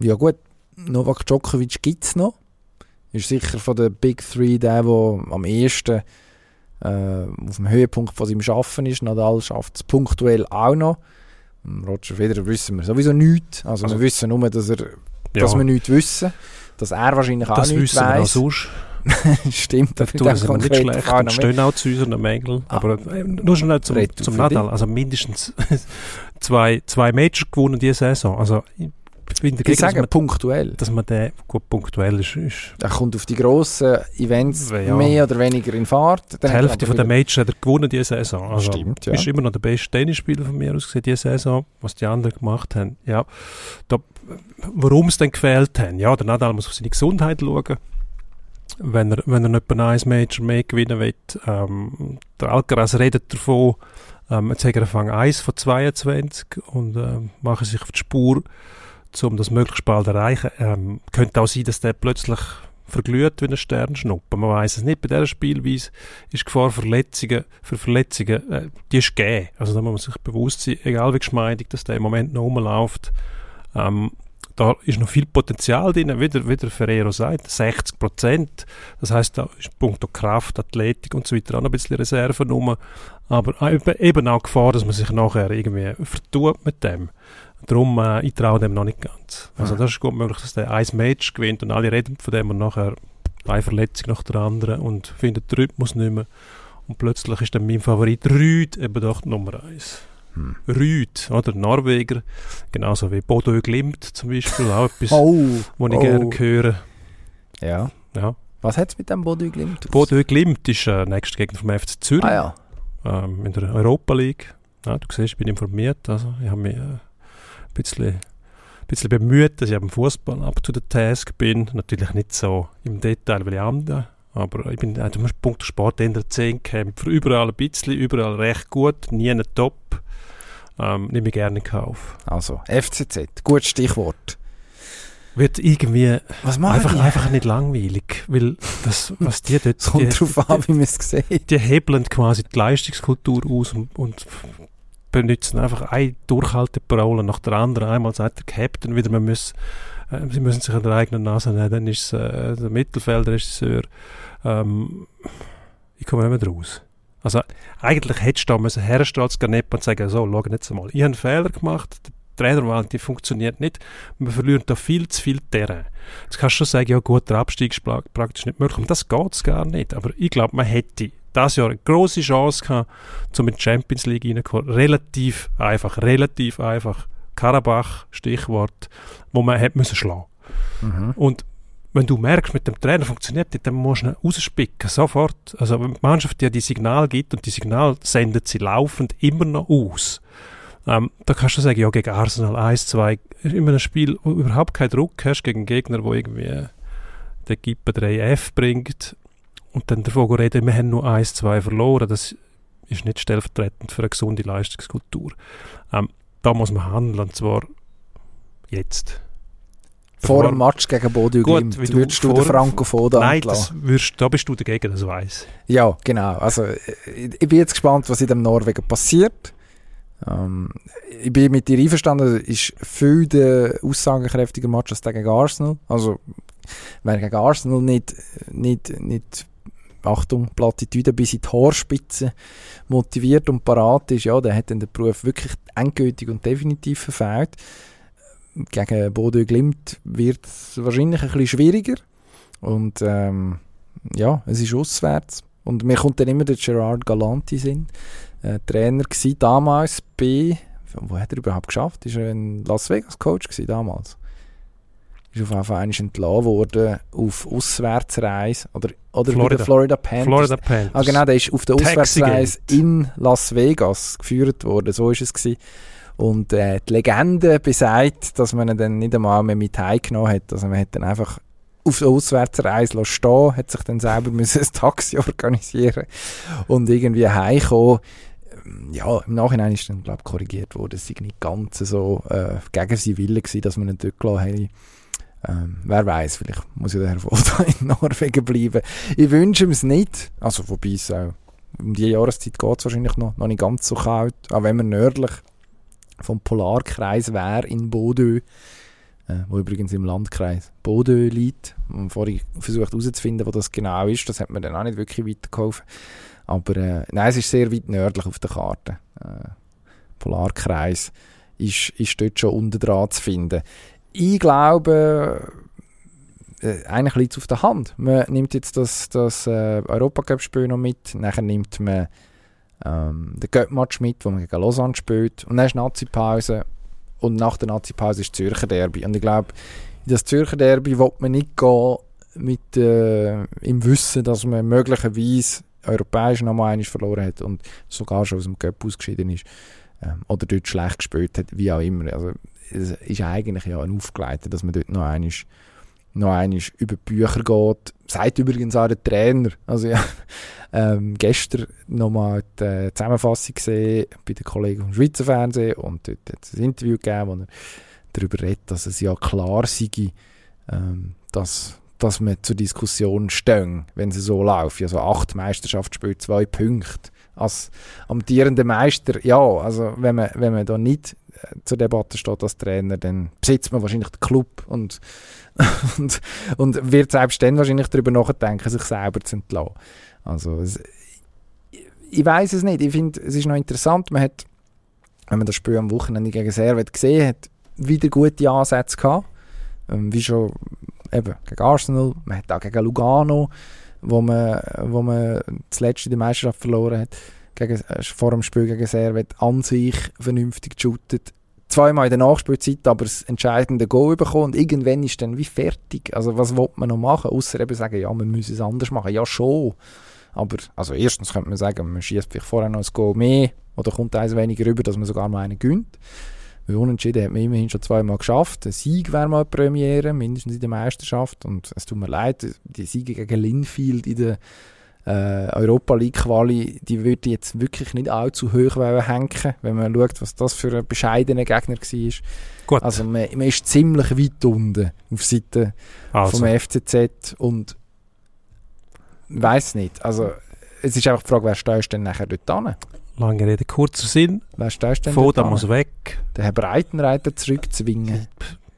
[SPEAKER 2] Ja gut, Novak Djokovic gibt es noch. Ist sicher von den Big Three der, der am ehesten äh, auf dem Höhepunkt von seinem Schaffen ist. Nadal schafft es punktuell auch noch. Roger Federer wissen wir sowieso nichts. Also, also wir wissen nur, dass, er, ja. dass wir nichts wissen. Dass er wahrscheinlich auch
[SPEAKER 1] das
[SPEAKER 2] nichts
[SPEAKER 1] weiss.
[SPEAKER 2] Das
[SPEAKER 1] wissen wir auch sonst.
[SPEAKER 2] Stimmt,
[SPEAKER 1] das tun sie nicht schlecht und stehen auch zu unseren Mängeln. Ah. Aber äh, nur schnell zum, zum Nadal. Also mindestens zwei, zwei Major gewonnen diese Saison. Also
[SPEAKER 2] ich bin dagegen, sagen, man, punktuell.
[SPEAKER 1] Dass man den gut punktuell ist. ist
[SPEAKER 2] er kommt auf die grossen Events ja. mehr oder weniger in Fahrt.
[SPEAKER 1] Die Hälfte von der Majors hat er gewonnen diese Saison.
[SPEAKER 2] Also Stimmt, ja.
[SPEAKER 1] Ist immer noch der beste Tennisspieler von mir aus gesehen diese Saison, was die anderen gemacht haben. Ja, da, warum es dann gefehlt haben? Ja, der Nadal muss auf seine Gesundheit schauen. Wenn er, wenn er nicht bei einem Major mehr gewinnen will, ähm, der Alcaraz redet davon, ähm, jetzt hat er Anfang 1 von 22 und äh, machen sich auf die Spur um das möglichst bald zu erreichen. Ähm, könnte auch sein, dass der plötzlich verglüht wie ein Sternschnuppen. Man weiß es nicht. Bei dieser Spielweise ist die Gefahr Verletzungen, für Verletzungen, äh, die ist gegeben. Also da muss man sich bewusst sein, egal wie geschmeidig dass der im Moment noch rumläuft, ähm, da ist noch viel Potenzial drin, wie der, Ferrero sagt, 60 Prozent. Das heißt, da ist punkto Kraft, Athletik und so weiter auch noch ein bisschen Reserven Aber eben auch Gefahr, dass man sich nachher irgendwie vertut mit dem. Darum, äh, ich traue dem noch nicht ganz. Also das ist gut möglich, dass der ein Match gewinnt und alle reden von dem und nachher eine Verletzung nach der anderen und findet den Rhythmus nicht mehr. Und plötzlich ist dann mein Favorit Rüd eben doch Nummer eins. Hm. Rüd, oder? Norweger, genauso wie Bodo Glimt zum Beispiel, auch etwas,
[SPEAKER 2] oh,
[SPEAKER 1] was ich oh. gerne höre.
[SPEAKER 2] Ja.
[SPEAKER 1] ja.
[SPEAKER 2] Was hat es mit dem Bodo Glimt?
[SPEAKER 1] Bodo Glimt ist äh, nächster Gegner vom FC Zürich
[SPEAKER 2] ah,
[SPEAKER 1] ja. ähm, in der Europa League. Ja, du siehst, ich bin informiert, also ich habe mich äh, bisschen, ein bisschen bemüht, dass ich am Fußball up to the task bin. Natürlich nicht so im Detail wie andere, aber ich bin, also Punkt Sport in der 10 Kämpfer, überall ein bisschen, überall recht gut, nie ein Top. Ähm, nehme ich gerne in Kauf.
[SPEAKER 2] Also, FCZ, gutes Stichwort.
[SPEAKER 1] Wird irgendwie
[SPEAKER 2] was
[SPEAKER 1] einfach, einfach nicht langweilig, weil das, was die dort...
[SPEAKER 2] Kommt die, drauf an, wie man es sieht.
[SPEAKER 1] Die hebeln quasi die Leistungskultur aus und, und benutzen einfach eine Durchhalteparole nach der anderen. Einmal sagt der Captain wieder, man muss, äh, sie müssen sich an der eigenen Nase nehmen. Dann ist es äh, der Mittelfeldregisseur. Ähm, ich komme nicht mehr raus. Also eigentlich hättest du da müssen herstellen als Ganepa und sagen, so, schau jetzt mal, ich habe einen Fehler gemacht, die Trainerwahl, die funktioniert nicht, man verliert da viel zu viel Terrain. Jetzt kannst du schon sagen, ja gut, der Abstieg ist praktisch nicht möglich, und das geht es gar nicht, aber ich glaube, man hätte das Jahr eine große Chance gehabt, zum in die Champions League reinzukommen. Relativ einfach, relativ einfach. Karabach, Stichwort, wo man hätte müssen schlagen. Mhm. Und wenn du merkst, mit dem Trainer funktioniert das, dann musst du ihn rausspicken, sofort. Also wenn die Mannschaft dir die Signal gibt und die Signal sendet sie laufend immer noch aus, ähm, da kannst du sagen, ja, gegen Arsenal 1, 2, in einem Spiel, wo du überhaupt keinen Druck hast, gegen einen Gegner, wo irgendwie der Gippe 3F bringt und dann davon reden, wir haben nur 1, 2 verloren, das ist nicht stellvertretend für eine gesunde Leistungskultur. Ähm, da muss man handeln, und zwar jetzt.
[SPEAKER 2] Vor dem Match gegen Bodo Glimt
[SPEAKER 1] du
[SPEAKER 2] würdest du den Franco da
[SPEAKER 1] Nein, das würdest, da bist du dagegen, das weiß
[SPEAKER 2] Ja, genau. Also, ich, ich bin jetzt gespannt, was in dem Norwegen passiert. Ähm, ich bin mit dir einverstanden, es ist viel der aussagekräftiger Match als gegen Arsenal. Also, wer gegen Arsenal nicht, nicht, nicht Achtung, Plattitüde bis in die Haarspitze motiviert und parat ist, ja, der hat dann den Beruf wirklich endgültig und definitiv verfehlt. Gegen Bodo Glimt wird es wahrscheinlich ein bisschen schwieriger. Und ähm, ja, es ist auswärts. Und mir kommt dann immer der Gerard Galanti sind, äh, Trainer gewesen, damals bei, wo hat er überhaupt geschafft? Ist er ein Las Vegas Coach gewesen, damals? Ist auf Fall entlassen worden auf Auswärtsreise oder, oder
[SPEAKER 1] Florida.
[SPEAKER 2] bei Florida Panthers.
[SPEAKER 1] Florida Panthers.
[SPEAKER 2] Ah genau, der ist auf der Auswärtsreise in Las Vegas geführt worden, so ist es gewesen. Und äh, die Legende besagt, dass man ihn dann nicht einmal mehr mit heimgenommen hat. Also man hat dann einfach auf der Auswärtsreise stehen, hat sich dann selber ein Taxi organisieren und irgendwie heimkommen. Ja, im Nachhinein ist dann, glaube ich, korrigiert worden. Es sei nicht ganz so äh, gegen seinen Willen gewesen, dass man ihn dort gelassen hätte. Ähm, wer weiß, vielleicht muss ja der Herr in Norwegen bleiben. Ich wünsche ihm es nicht. Also, wobei es auch um die Jahreszeit geht wahrscheinlich noch, noch nicht ganz so kalt. Auch wenn man nördlich vom Polarkreis wäre in Bodø, äh, wo übrigens im Landkreis Bodø liegt. Und vorhin versucht herauszufinden, wo das genau ist. Das hat mir dann auch nicht wirklich weitergeholfen. Aber äh, nein, es ist sehr weit nördlich auf der Karte. Äh, Polarkreis ist, ist dort schon unten dran zu finden. Ich glaube, äh, eigentlich liegt es auf der Hand. Man nimmt jetzt das, das äh, Europacup-Spiel noch mit, nachher nimmt man ähm, den Göttmatch mit, wo man gegen Lausanne spielt und dann ist Nazi-Pause und nach der Nazi-Pause ist Zürcher Derby. Und ich glaube, in das Zürcher Derby will man nicht gehen mit äh, im Wissen, dass man möglicherweise europäisch noch mal verloren hat und sogar schon aus dem Cup ausgeschieden ist ähm, oder dort schlecht gespielt hat, wie auch immer. Also es ist eigentlich ja ein Aufgeleiter, dass man dort noch einmal noch einmal über die Bücher geht. Sagt übrigens auch der Trainer. Also ja, ähm, gestern nochmal die Zusammenfassung gesehen bei den Kollegen vom Schweizer Fernsehen und dort hat es ein Interview gegeben, wo er darüber redet, dass es ja klar sei, ähm, dass, dass man zur Diskussion stehen, wenn sie so laufen. Also acht Meisterschaftsspiele, zwei Punkte. Als amtierender Meister, ja, also wenn man, wenn man da nicht äh, zur Debatte steht als Trainer, dann besitzt man wahrscheinlich den Club und und, und wird selbst dann wahrscheinlich darüber nachdenken, sich selber zu entlassen. Also, es, ich weiß es nicht. Ich finde, es ist noch interessant. Man hat, wenn man das Spiel am Wochenende gegen Servet gesehen hat, wieder gute Ansätze gehabt. Ähm, wie schon eben gegen Arsenal. Man hat auch gegen Lugano, wo man, wo man zuletzt in der Meisterschaft verloren hat, gegen, äh, vor dem Spiel gegen Servet an sich vernünftig geshootet zweimal in der Nachspielzeit aber das entscheidende Goal bekommen und irgendwann ist dann wie fertig. Also was will man noch machen, außer eben sagen, ja, man muss es anders machen. Ja, schon. Aber also erstens könnte man sagen, man schießt vielleicht vorher noch ein Goal mehr oder kommt eins weniger rüber, dass man sogar noch einen gönnt. Weil unentschieden hat man immerhin schon zweimal geschafft. Ein Sieg wäre mal Premiere, mindestens in der Meisterschaft. Und es tut mir leid, die Siege gegen Linfield in der äh, Europa League Quali, die würde jetzt wirklich nicht allzu hoch hängen, wenn man schaut, was das für ein bescheidener Gegner war. Gut. Also man, man ist ziemlich weit unten auf Seite also. vom FCZ und weiß nicht. Also es ist einfach die Frage, wer stehst denn nachher dort hin?
[SPEAKER 1] Lange Rede, kurzer Sinn.
[SPEAKER 2] Wer stehst denn
[SPEAKER 1] Foda muss weg.
[SPEAKER 2] Der Herr Breitenreiter zurückzwingen.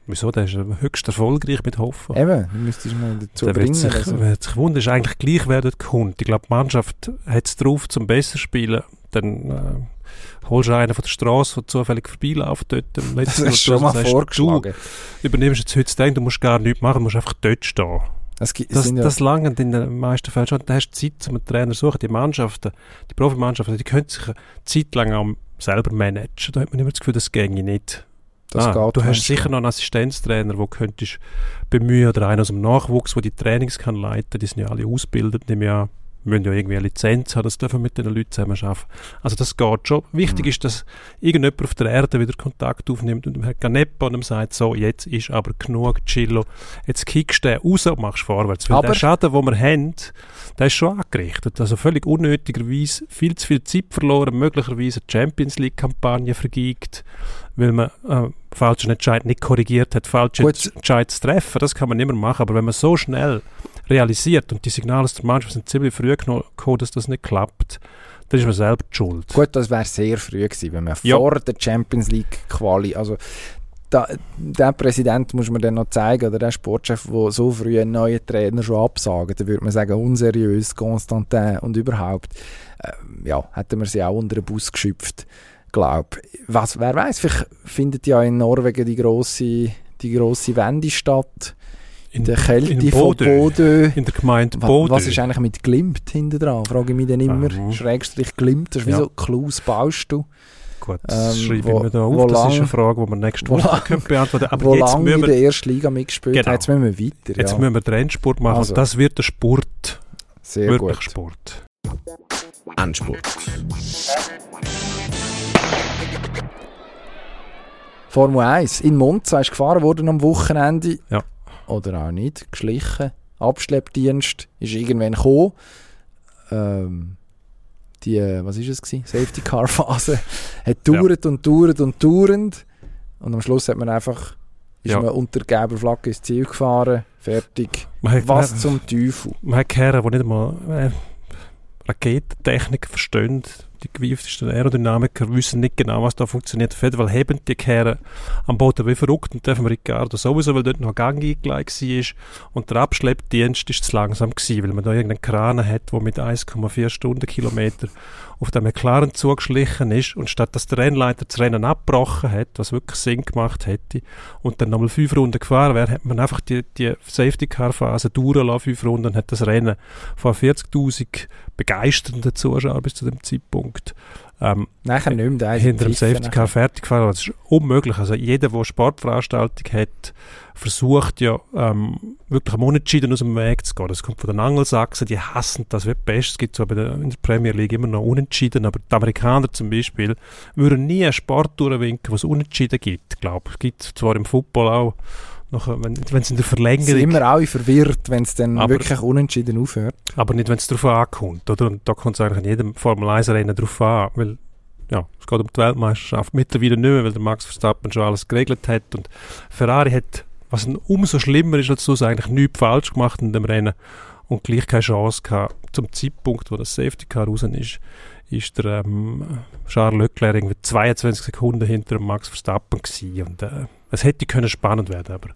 [SPEAKER 1] Wieso? Der ist höchst erfolgreich mit Hoffen.
[SPEAKER 2] Eben, du müsstest mal dazu der bringen.
[SPEAKER 1] Sich, also. wird sich wundern, ist eigentlich gleich, wer dort kommt. Ich glaube, die Mannschaft hat es drauf, zum besser spielen. Dann äh, holst du einen von der Straße, der zufällig vorbeiläuft dort.
[SPEAKER 2] Im das hast du schon mal sagst, vorgeschlagen.
[SPEAKER 1] Du übernimmst jetzt heute den, du musst gar nichts machen, du musst einfach dort stehen.
[SPEAKER 2] Das,
[SPEAKER 1] das, ja das lange in den meisten Fällen schon. Da hast du Zeit, um einen Trainer zu suchen. Die Mannschaften, die Profimannschaften, die können sich eine Zeit lang auch selber managen. Da hat man immer das Gefühl, das ginge nicht
[SPEAKER 2] Das
[SPEAKER 1] ah,
[SPEAKER 2] geht
[SPEAKER 1] du hast sicher noch einen Assistenztrainer, wo könntest bemühen oder einen aus dem Nachwuchs, der die Trainings kann leiten. Die sind ja alle ausgebildet, nehme ich an. Wir müssen ja irgendwie eine Lizenz haben, das dürfen wir mit den Leuten zusammen arbeiten. Also das geht schon. Wichtig
[SPEAKER 2] Mhm.
[SPEAKER 1] ist, dass irgendjemand auf der Erde wieder Kontakt aufnimmt und dem Herrn Canepa und ihm sagt, so, jetzt ist aber genug, Chillo. Jetzt kickst du den raus und machst vorwärts. Weil
[SPEAKER 2] Aber-
[SPEAKER 1] der Schaden, den wir haben, der ist schon angerichtet. Also völlig unnötigerweise viel zu viel Zeit verloren, möglicherweise eine Champions League-Kampagne vergeigt, weil man äh, falschen Entscheid nicht korrigiert hat, falsche
[SPEAKER 2] Gut.
[SPEAKER 1] Entscheid zu treffen. Das kann man nicht mehr machen. Aber wenn man so schnell realisiert und die Signale aus der Mannschaft sind ziemlich früh gekommen, dass das nicht klappt, dann ist man die schuld.
[SPEAKER 2] Gut, das wäre sehr früh gewesen, wenn man
[SPEAKER 1] Ja.
[SPEAKER 2] vor der Champions League Quali, also da, der Präsident muss man dann noch zeigen, oder der Sportchef, der so früh einen neuen Trainer schon absagen, dann würde man sagen, unseriös, Constantin und überhaupt, ähm, ja, hätten wir sie auch unter den Bus geschöpft, glaube Was, wer weiß, vielleicht findet ja in Norwegen die grosse die grosse Wende statt, in der Kälte
[SPEAKER 1] in
[SPEAKER 2] von
[SPEAKER 1] Bodø.
[SPEAKER 2] Bodø.
[SPEAKER 1] In der Gemeinde Bodø.
[SPEAKER 2] Was ist eigentlich mit Glimt hinten dran? Frage ich mich dann immer.
[SPEAKER 1] Mhm.
[SPEAKER 2] Schrägstrich Glimt, das ist wie
[SPEAKER 1] Ja.
[SPEAKER 2] so Klaus baust du.
[SPEAKER 1] Gut, das
[SPEAKER 2] ähm,
[SPEAKER 1] schreibe
[SPEAKER 2] wo-
[SPEAKER 1] ich mir da auf. Das ist
[SPEAKER 2] lang-
[SPEAKER 1] eine Frage, die wir nächste
[SPEAKER 2] wo
[SPEAKER 1] Woche
[SPEAKER 2] lang-
[SPEAKER 1] können beantworten können.
[SPEAKER 2] wo
[SPEAKER 1] Aber jetzt
[SPEAKER 2] lange
[SPEAKER 1] müssen
[SPEAKER 2] in
[SPEAKER 1] wir,
[SPEAKER 2] der ersten Liga mitgespielt
[SPEAKER 1] Genau.
[SPEAKER 2] Jetzt müssen wir weiter.
[SPEAKER 1] jetzt
[SPEAKER 2] ja.
[SPEAKER 1] müssen wir den Endspurt machen.
[SPEAKER 2] Also.
[SPEAKER 1] Das wird der Sport.
[SPEAKER 2] Sehr
[SPEAKER 1] wirklich
[SPEAKER 2] gut.
[SPEAKER 1] Sport.
[SPEAKER 3] Endspurt.
[SPEAKER 2] Formel 1. In Monza ist gefahren worden am Wochenende.
[SPEAKER 1] Ja.
[SPEAKER 2] Oder auch nicht. Geschlichen. Abschleppdienst ist irgendwann gekommen. Ähm, die, was ist es gewesen? Safety Car Phase. Hat dauert und dauert und dauert. Und am Schluss hat man einfach, ist
[SPEAKER 1] Ja.
[SPEAKER 2] man unter gelber Flagge ins Ziel gefahren. Fertig. Was zum Teufel?
[SPEAKER 1] man hat Kerren, die nicht einmal äh, Raketentechnik verstehen. Die gewieftesten Aerodynamiker wissen nicht genau, was da funktioniert. Auf jeden Fall heben die Kerren am Boden wie verrückt und dürfen Ricardo sowieso, weil dort noch Gang eingelegt war. Und der Abschleppdienst ist zu langsam gewesen, weil man da irgendeinen Kran hat, der mit 1,4 Stundenkilometer auf dem McLaren zugeschlichen ist und statt dass der Rennleiter das Rennen abgebrochen hat, was wirklich Sinn gemacht hätte, und dann nochmal fünf Runden gefahren wäre, hat man einfach die, die Safety-Car-Phase durchlassen, fünf Runden, und hat das Rennen von 40'000 begeisternden Zuschauern bis zu dem Zeitpunkt ähm,
[SPEAKER 2] Nachher nicht mehr.
[SPEAKER 1] hinter dem
[SPEAKER 2] gepfiffen
[SPEAKER 1] Safety Car fertig gefahren. Das ist unmöglich. Also jeder, der Sportveranstaltung hat, versucht ja ähm, wirklich am Unentschieden aus dem Weg zu gehen. Das kommt von den Angelsachsen, die hassen das wie Pest. Es gibt so bei der, in der Premier League immer noch Unentschieden, aber die Amerikaner zum Beispiel würden nie einen Sport durchwinken, wo es Unentschieden gibt. Ich glaube, es gibt zwar im Football auch, noch, wenn es in der
[SPEAKER 2] sind
[SPEAKER 1] Verlängerung
[SPEAKER 2] immer alle verwirrt, wenn es dann
[SPEAKER 1] Aber-
[SPEAKER 2] wirklich unentschieden aufhört.
[SPEAKER 1] aber nicht, wenn es darauf ankommt, oder? Und da kommt es eigentlich in jedem Formel 1 Rennen darauf an, weil, ja, es geht um die Weltmeisterschaft. Mittlerweile nicht mehr, weil der Max Verstappen schon alles geregelt hat und Ferrari hat, was umso schlimmer ist als das, eigentlich nichts falsch gemacht in dem Rennen und gleich keine Chance gehabt. Zum Zeitpunkt, wo das Safety Car raus ist, ist der ähm, Charles Leclerc irgendwie 22 Sekunden hinter Max Verstappen gewesen und äh, es hätte können spannend werden, aber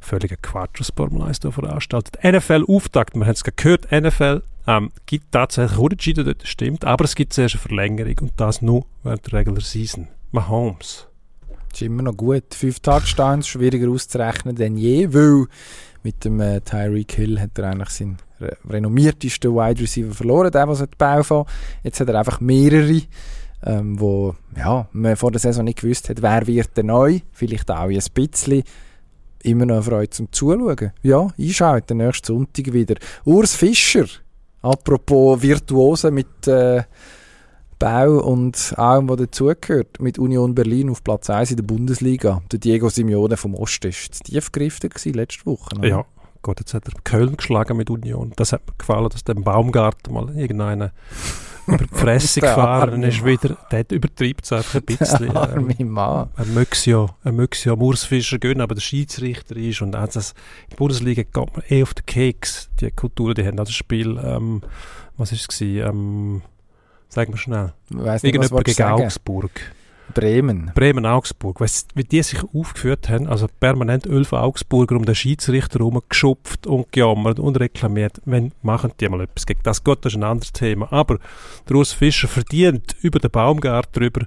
[SPEAKER 1] völliger Quatsch, was Formel 1 da veranstaltet. NFL-Auftakt, wir haben es gehört, NFL ähm, gibt tatsächlich Unentschieden, das stimmt, aber es gibt zuerst eine Verlängerung und das nur während der Regular Season. Mahomes.
[SPEAKER 2] Ist immer noch gut. Fünf Touchdowns, schwieriger auszurechnen denn je, weil mit dem äh, Tyreek Hill hat er eigentlich seinen re renommiertesten Wide Receiver verloren, der, was hat Bau von. Jetzt hat er einfach mehrere, ähm, wo ja, man vor der Saison nicht gewusst hat, wer wird der neu, vielleicht auch ein bisschen. Immer noch eine Freude zum Zuschauen. Ja, einschalten, nächsten Sonntag wieder. Urs Fischer, apropos Virtuose mit äh, Bau und allem, was dazugehört, mit Union Berlin auf Platz 1 in der Bundesliga. Der Diego Simeone vom Osten war zu tief gegriffen letzte Woche. oder?
[SPEAKER 1] Ja, Gott, jetzt hat er Köln geschlagen mit Union. Das hat mir gefallen, dass dem Baumgarten mal irgendeiner über die Fresse gefahren ist wieder. Der übertreibt es einfach ein bisschen.
[SPEAKER 2] Der arme
[SPEAKER 1] Ähm,
[SPEAKER 2] Mann.
[SPEAKER 1] er möchte ja, er möchte es ja am Urs Fischer gönnen, aber der Schiedsrichter ist und auch das, in der Bundesliga geht man eh auf den Keks. Die Kultur, die haben das Spiel, ähm, was ist es gewesen, ähm, sag mal schnell,
[SPEAKER 2] weiss nicht,
[SPEAKER 1] irgendjemand gegen
[SPEAKER 2] sagen.
[SPEAKER 1] Augsburg.
[SPEAKER 2] Bremen.
[SPEAKER 1] Bremen-Augsburg, weißt, wie die sich aufgeführt haben, also permanent elf Augsburger um den Schiedsrichter herumgeschupft und gejammert und reklamiert, wenn machen die mal etwas gegen das. Gut, das ist ein anderes Thema. Aber der Urs Fischer verdient über den Baumgart drüber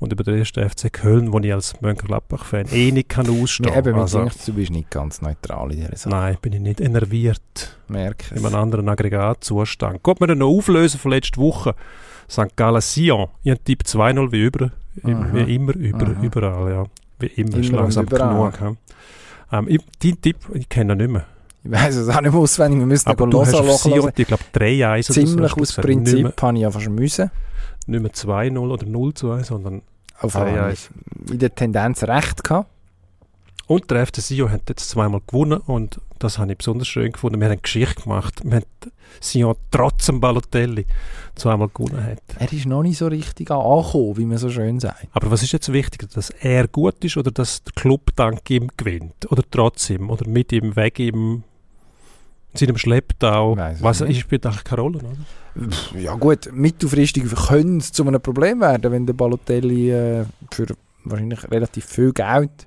[SPEAKER 1] und über den ersten FC Köln, wo ich als Mönchengladbach-Fan eh nicht kann ausstehen
[SPEAKER 2] Ja, eben,
[SPEAKER 1] also,
[SPEAKER 2] also, du bist nicht ganz neutral in dieser Sache.
[SPEAKER 1] Nein, bin ich nicht enerviert
[SPEAKER 2] Merke
[SPEAKER 1] in einem anderen Aggregatzustand. Mir dann noch auflösen von letzter Woche. St. Gallen Sion. Ich habe Tipp 2-0 wie über.
[SPEAKER 2] Aha.
[SPEAKER 1] Wie immer, über,
[SPEAKER 2] Aha.
[SPEAKER 1] überall, ja. Wie immer, ist langsam genug. Ja. Ähm, ich, dein Tipp, ich kenne ihn nicht mehr.
[SPEAKER 2] Ich weiß es auch nicht mehr auswendig, wir müssen
[SPEAKER 1] Aber du hast auf. Sion, ich glaube, 3-1 oder.
[SPEAKER 2] Ziemlich aus Prinzip habe ich einfach schon müssen.
[SPEAKER 1] nicht mehr 2-0 oder 0-2, sondern
[SPEAKER 2] Auf
[SPEAKER 1] Ah, ja,
[SPEAKER 2] habe ich in der Tendenz recht gehabt.
[SPEAKER 1] Und der FC Sion hat jetzt zweimal gewonnen und das habe ich besonders schön gefunden. Wir haben eine Geschichte gemacht. Wir haben Sion trotz dem Balotelli zweimal gewonnen hat.
[SPEAKER 2] Er ist noch nicht so richtig angekommen, wie man so schön sagt.
[SPEAKER 1] Aber was ist jetzt wichtiger, dass er gut ist oder dass der Club dank ihm gewinnt? Oder trotz ihm? Oder mit ihm, wegen ihm, in seinem Schlepptau? Was
[SPEAKER 2] nicht.
[SPEAKER 1] ist, spielt eigentlich keine Rolle, oder?
[SPEAKER 2] Ja gut, mittelfristig könnte es zu einem Problem werden, wenn der Balotelli äh, für wahrscheinlich relativ viel Geld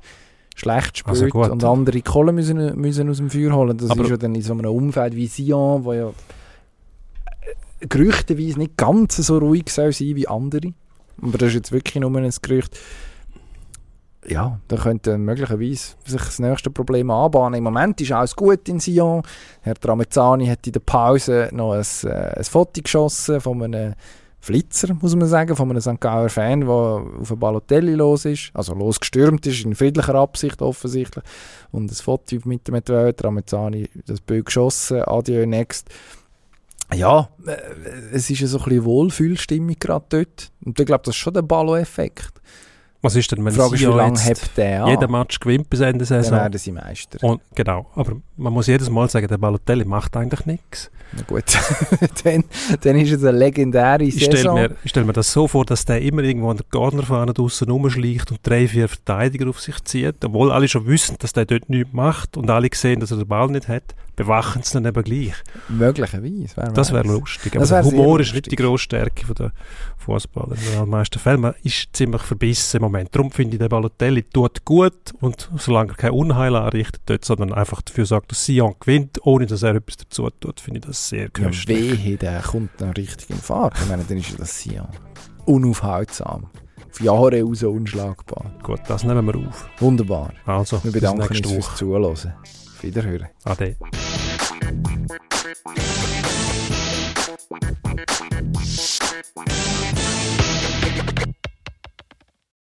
[SPEAKER 2] schlecht spielt
[SPEAKER 1] Also
[SPEAKER 2] und andere Kohle müssen, müssen aus dem Feuer holen. Das
[SPEAKER 1] Aber-
[SPEAKER 2] ist ja dann in so einem Umfeld wie Sion, wo ja äh, gerüchteweise nicht ganz so ruhig soll sein wie andere. Aber das ist jetzt wirklich nur ein Gerücht. Ja, da könnte möglicherweise sich das nächste Problem anbahnen. Im Moment ist alles gut in Sion. Herr Tramezzani hat in der Pause noch ein, äh, ein Foto geschossen von einem Flitzer, muss man sagen, von einem St. Gauer Fan, der auf ein Balotelli los ist, also losgestürmt ist, in friedlicher Absicht offensichtlich. Und ein Foto mit dem Etwa, Tramezzani, das Bild geschossen, adieu, next. Ja, äh, es ist ja so ein bisschen Wohlfühlstimmung gerade dort. Und ich glaube, das ist schon der Ballo-Effekt.
[SPEAKER 1] Was ist denn, wenn
[SPEAKER 2] Frage ist, wie lange
[SPEAKER 1] jetzt
[SPEAKER 2] der
[SPEAKER 1] jeden Match gewinnt bis Ende
[SPEAKER 2] Dann
[SPEAKER 1] Saison?
[SPEAKER 2] werden sie Meister.
[SPEAKER 1] Und, genau, aber man muss jedes Mal sagen, der Balotelli macht eigentlich nichts.
[SPEAKER 2] Na gut, dann, dann ist es eine legendäre
[SPEAKER 1] Ich stelle
[SPEAKER 2] Saison.
[SPEAKER 1] mir, ich stell mir das so vor, dass der immer irgendwo an der Cornerfahne draussen rumschleicht und drei, vier Verteidiger auf sich zieht, obwohl alle schon wissen, dass der dort nichts macht und alle sehen, dass er den Ball nicht hat, bewachen sie dann eben gleich.
[SPEAKER 2] Möglicherweise. wer
[SPEAKER 1] Das wäre lustig. Aber
[SPEAKER 2] wär
[SPEAKER 1] Humor ist nicht die grosse Stärke von der Fußballer in den allermeisten Fällen. Man ist ziemlich verbissen Moment. Darum finde ich, der Balotelli tut gut und solange er kein Unheil anrichtet dort, sondern einfach dafür sorgt, dass Sion gewinnt, ohne dass er etwas dazu tut, finde ich das sehr
[SPEAKER 2] Ja,
[SPEAKER 1] köstlich.
[SPEAKER 2] wehe, der kommt dann richtig in Fahrt. Ich meine, dann ist ja das Sion. Unaufhaltsam. Auf Jahre raus unschlagbar.
[SPEAKER 1] Gut, das nehmen wir auf.
[SPEAKER 2] Wunderbar.
[SPEAKER 1] Also,
[SPEAKER 2] Wir bedanken uns fürs. Zuhören. Auf Wiederhören.
[SPEAKER 1] Ade.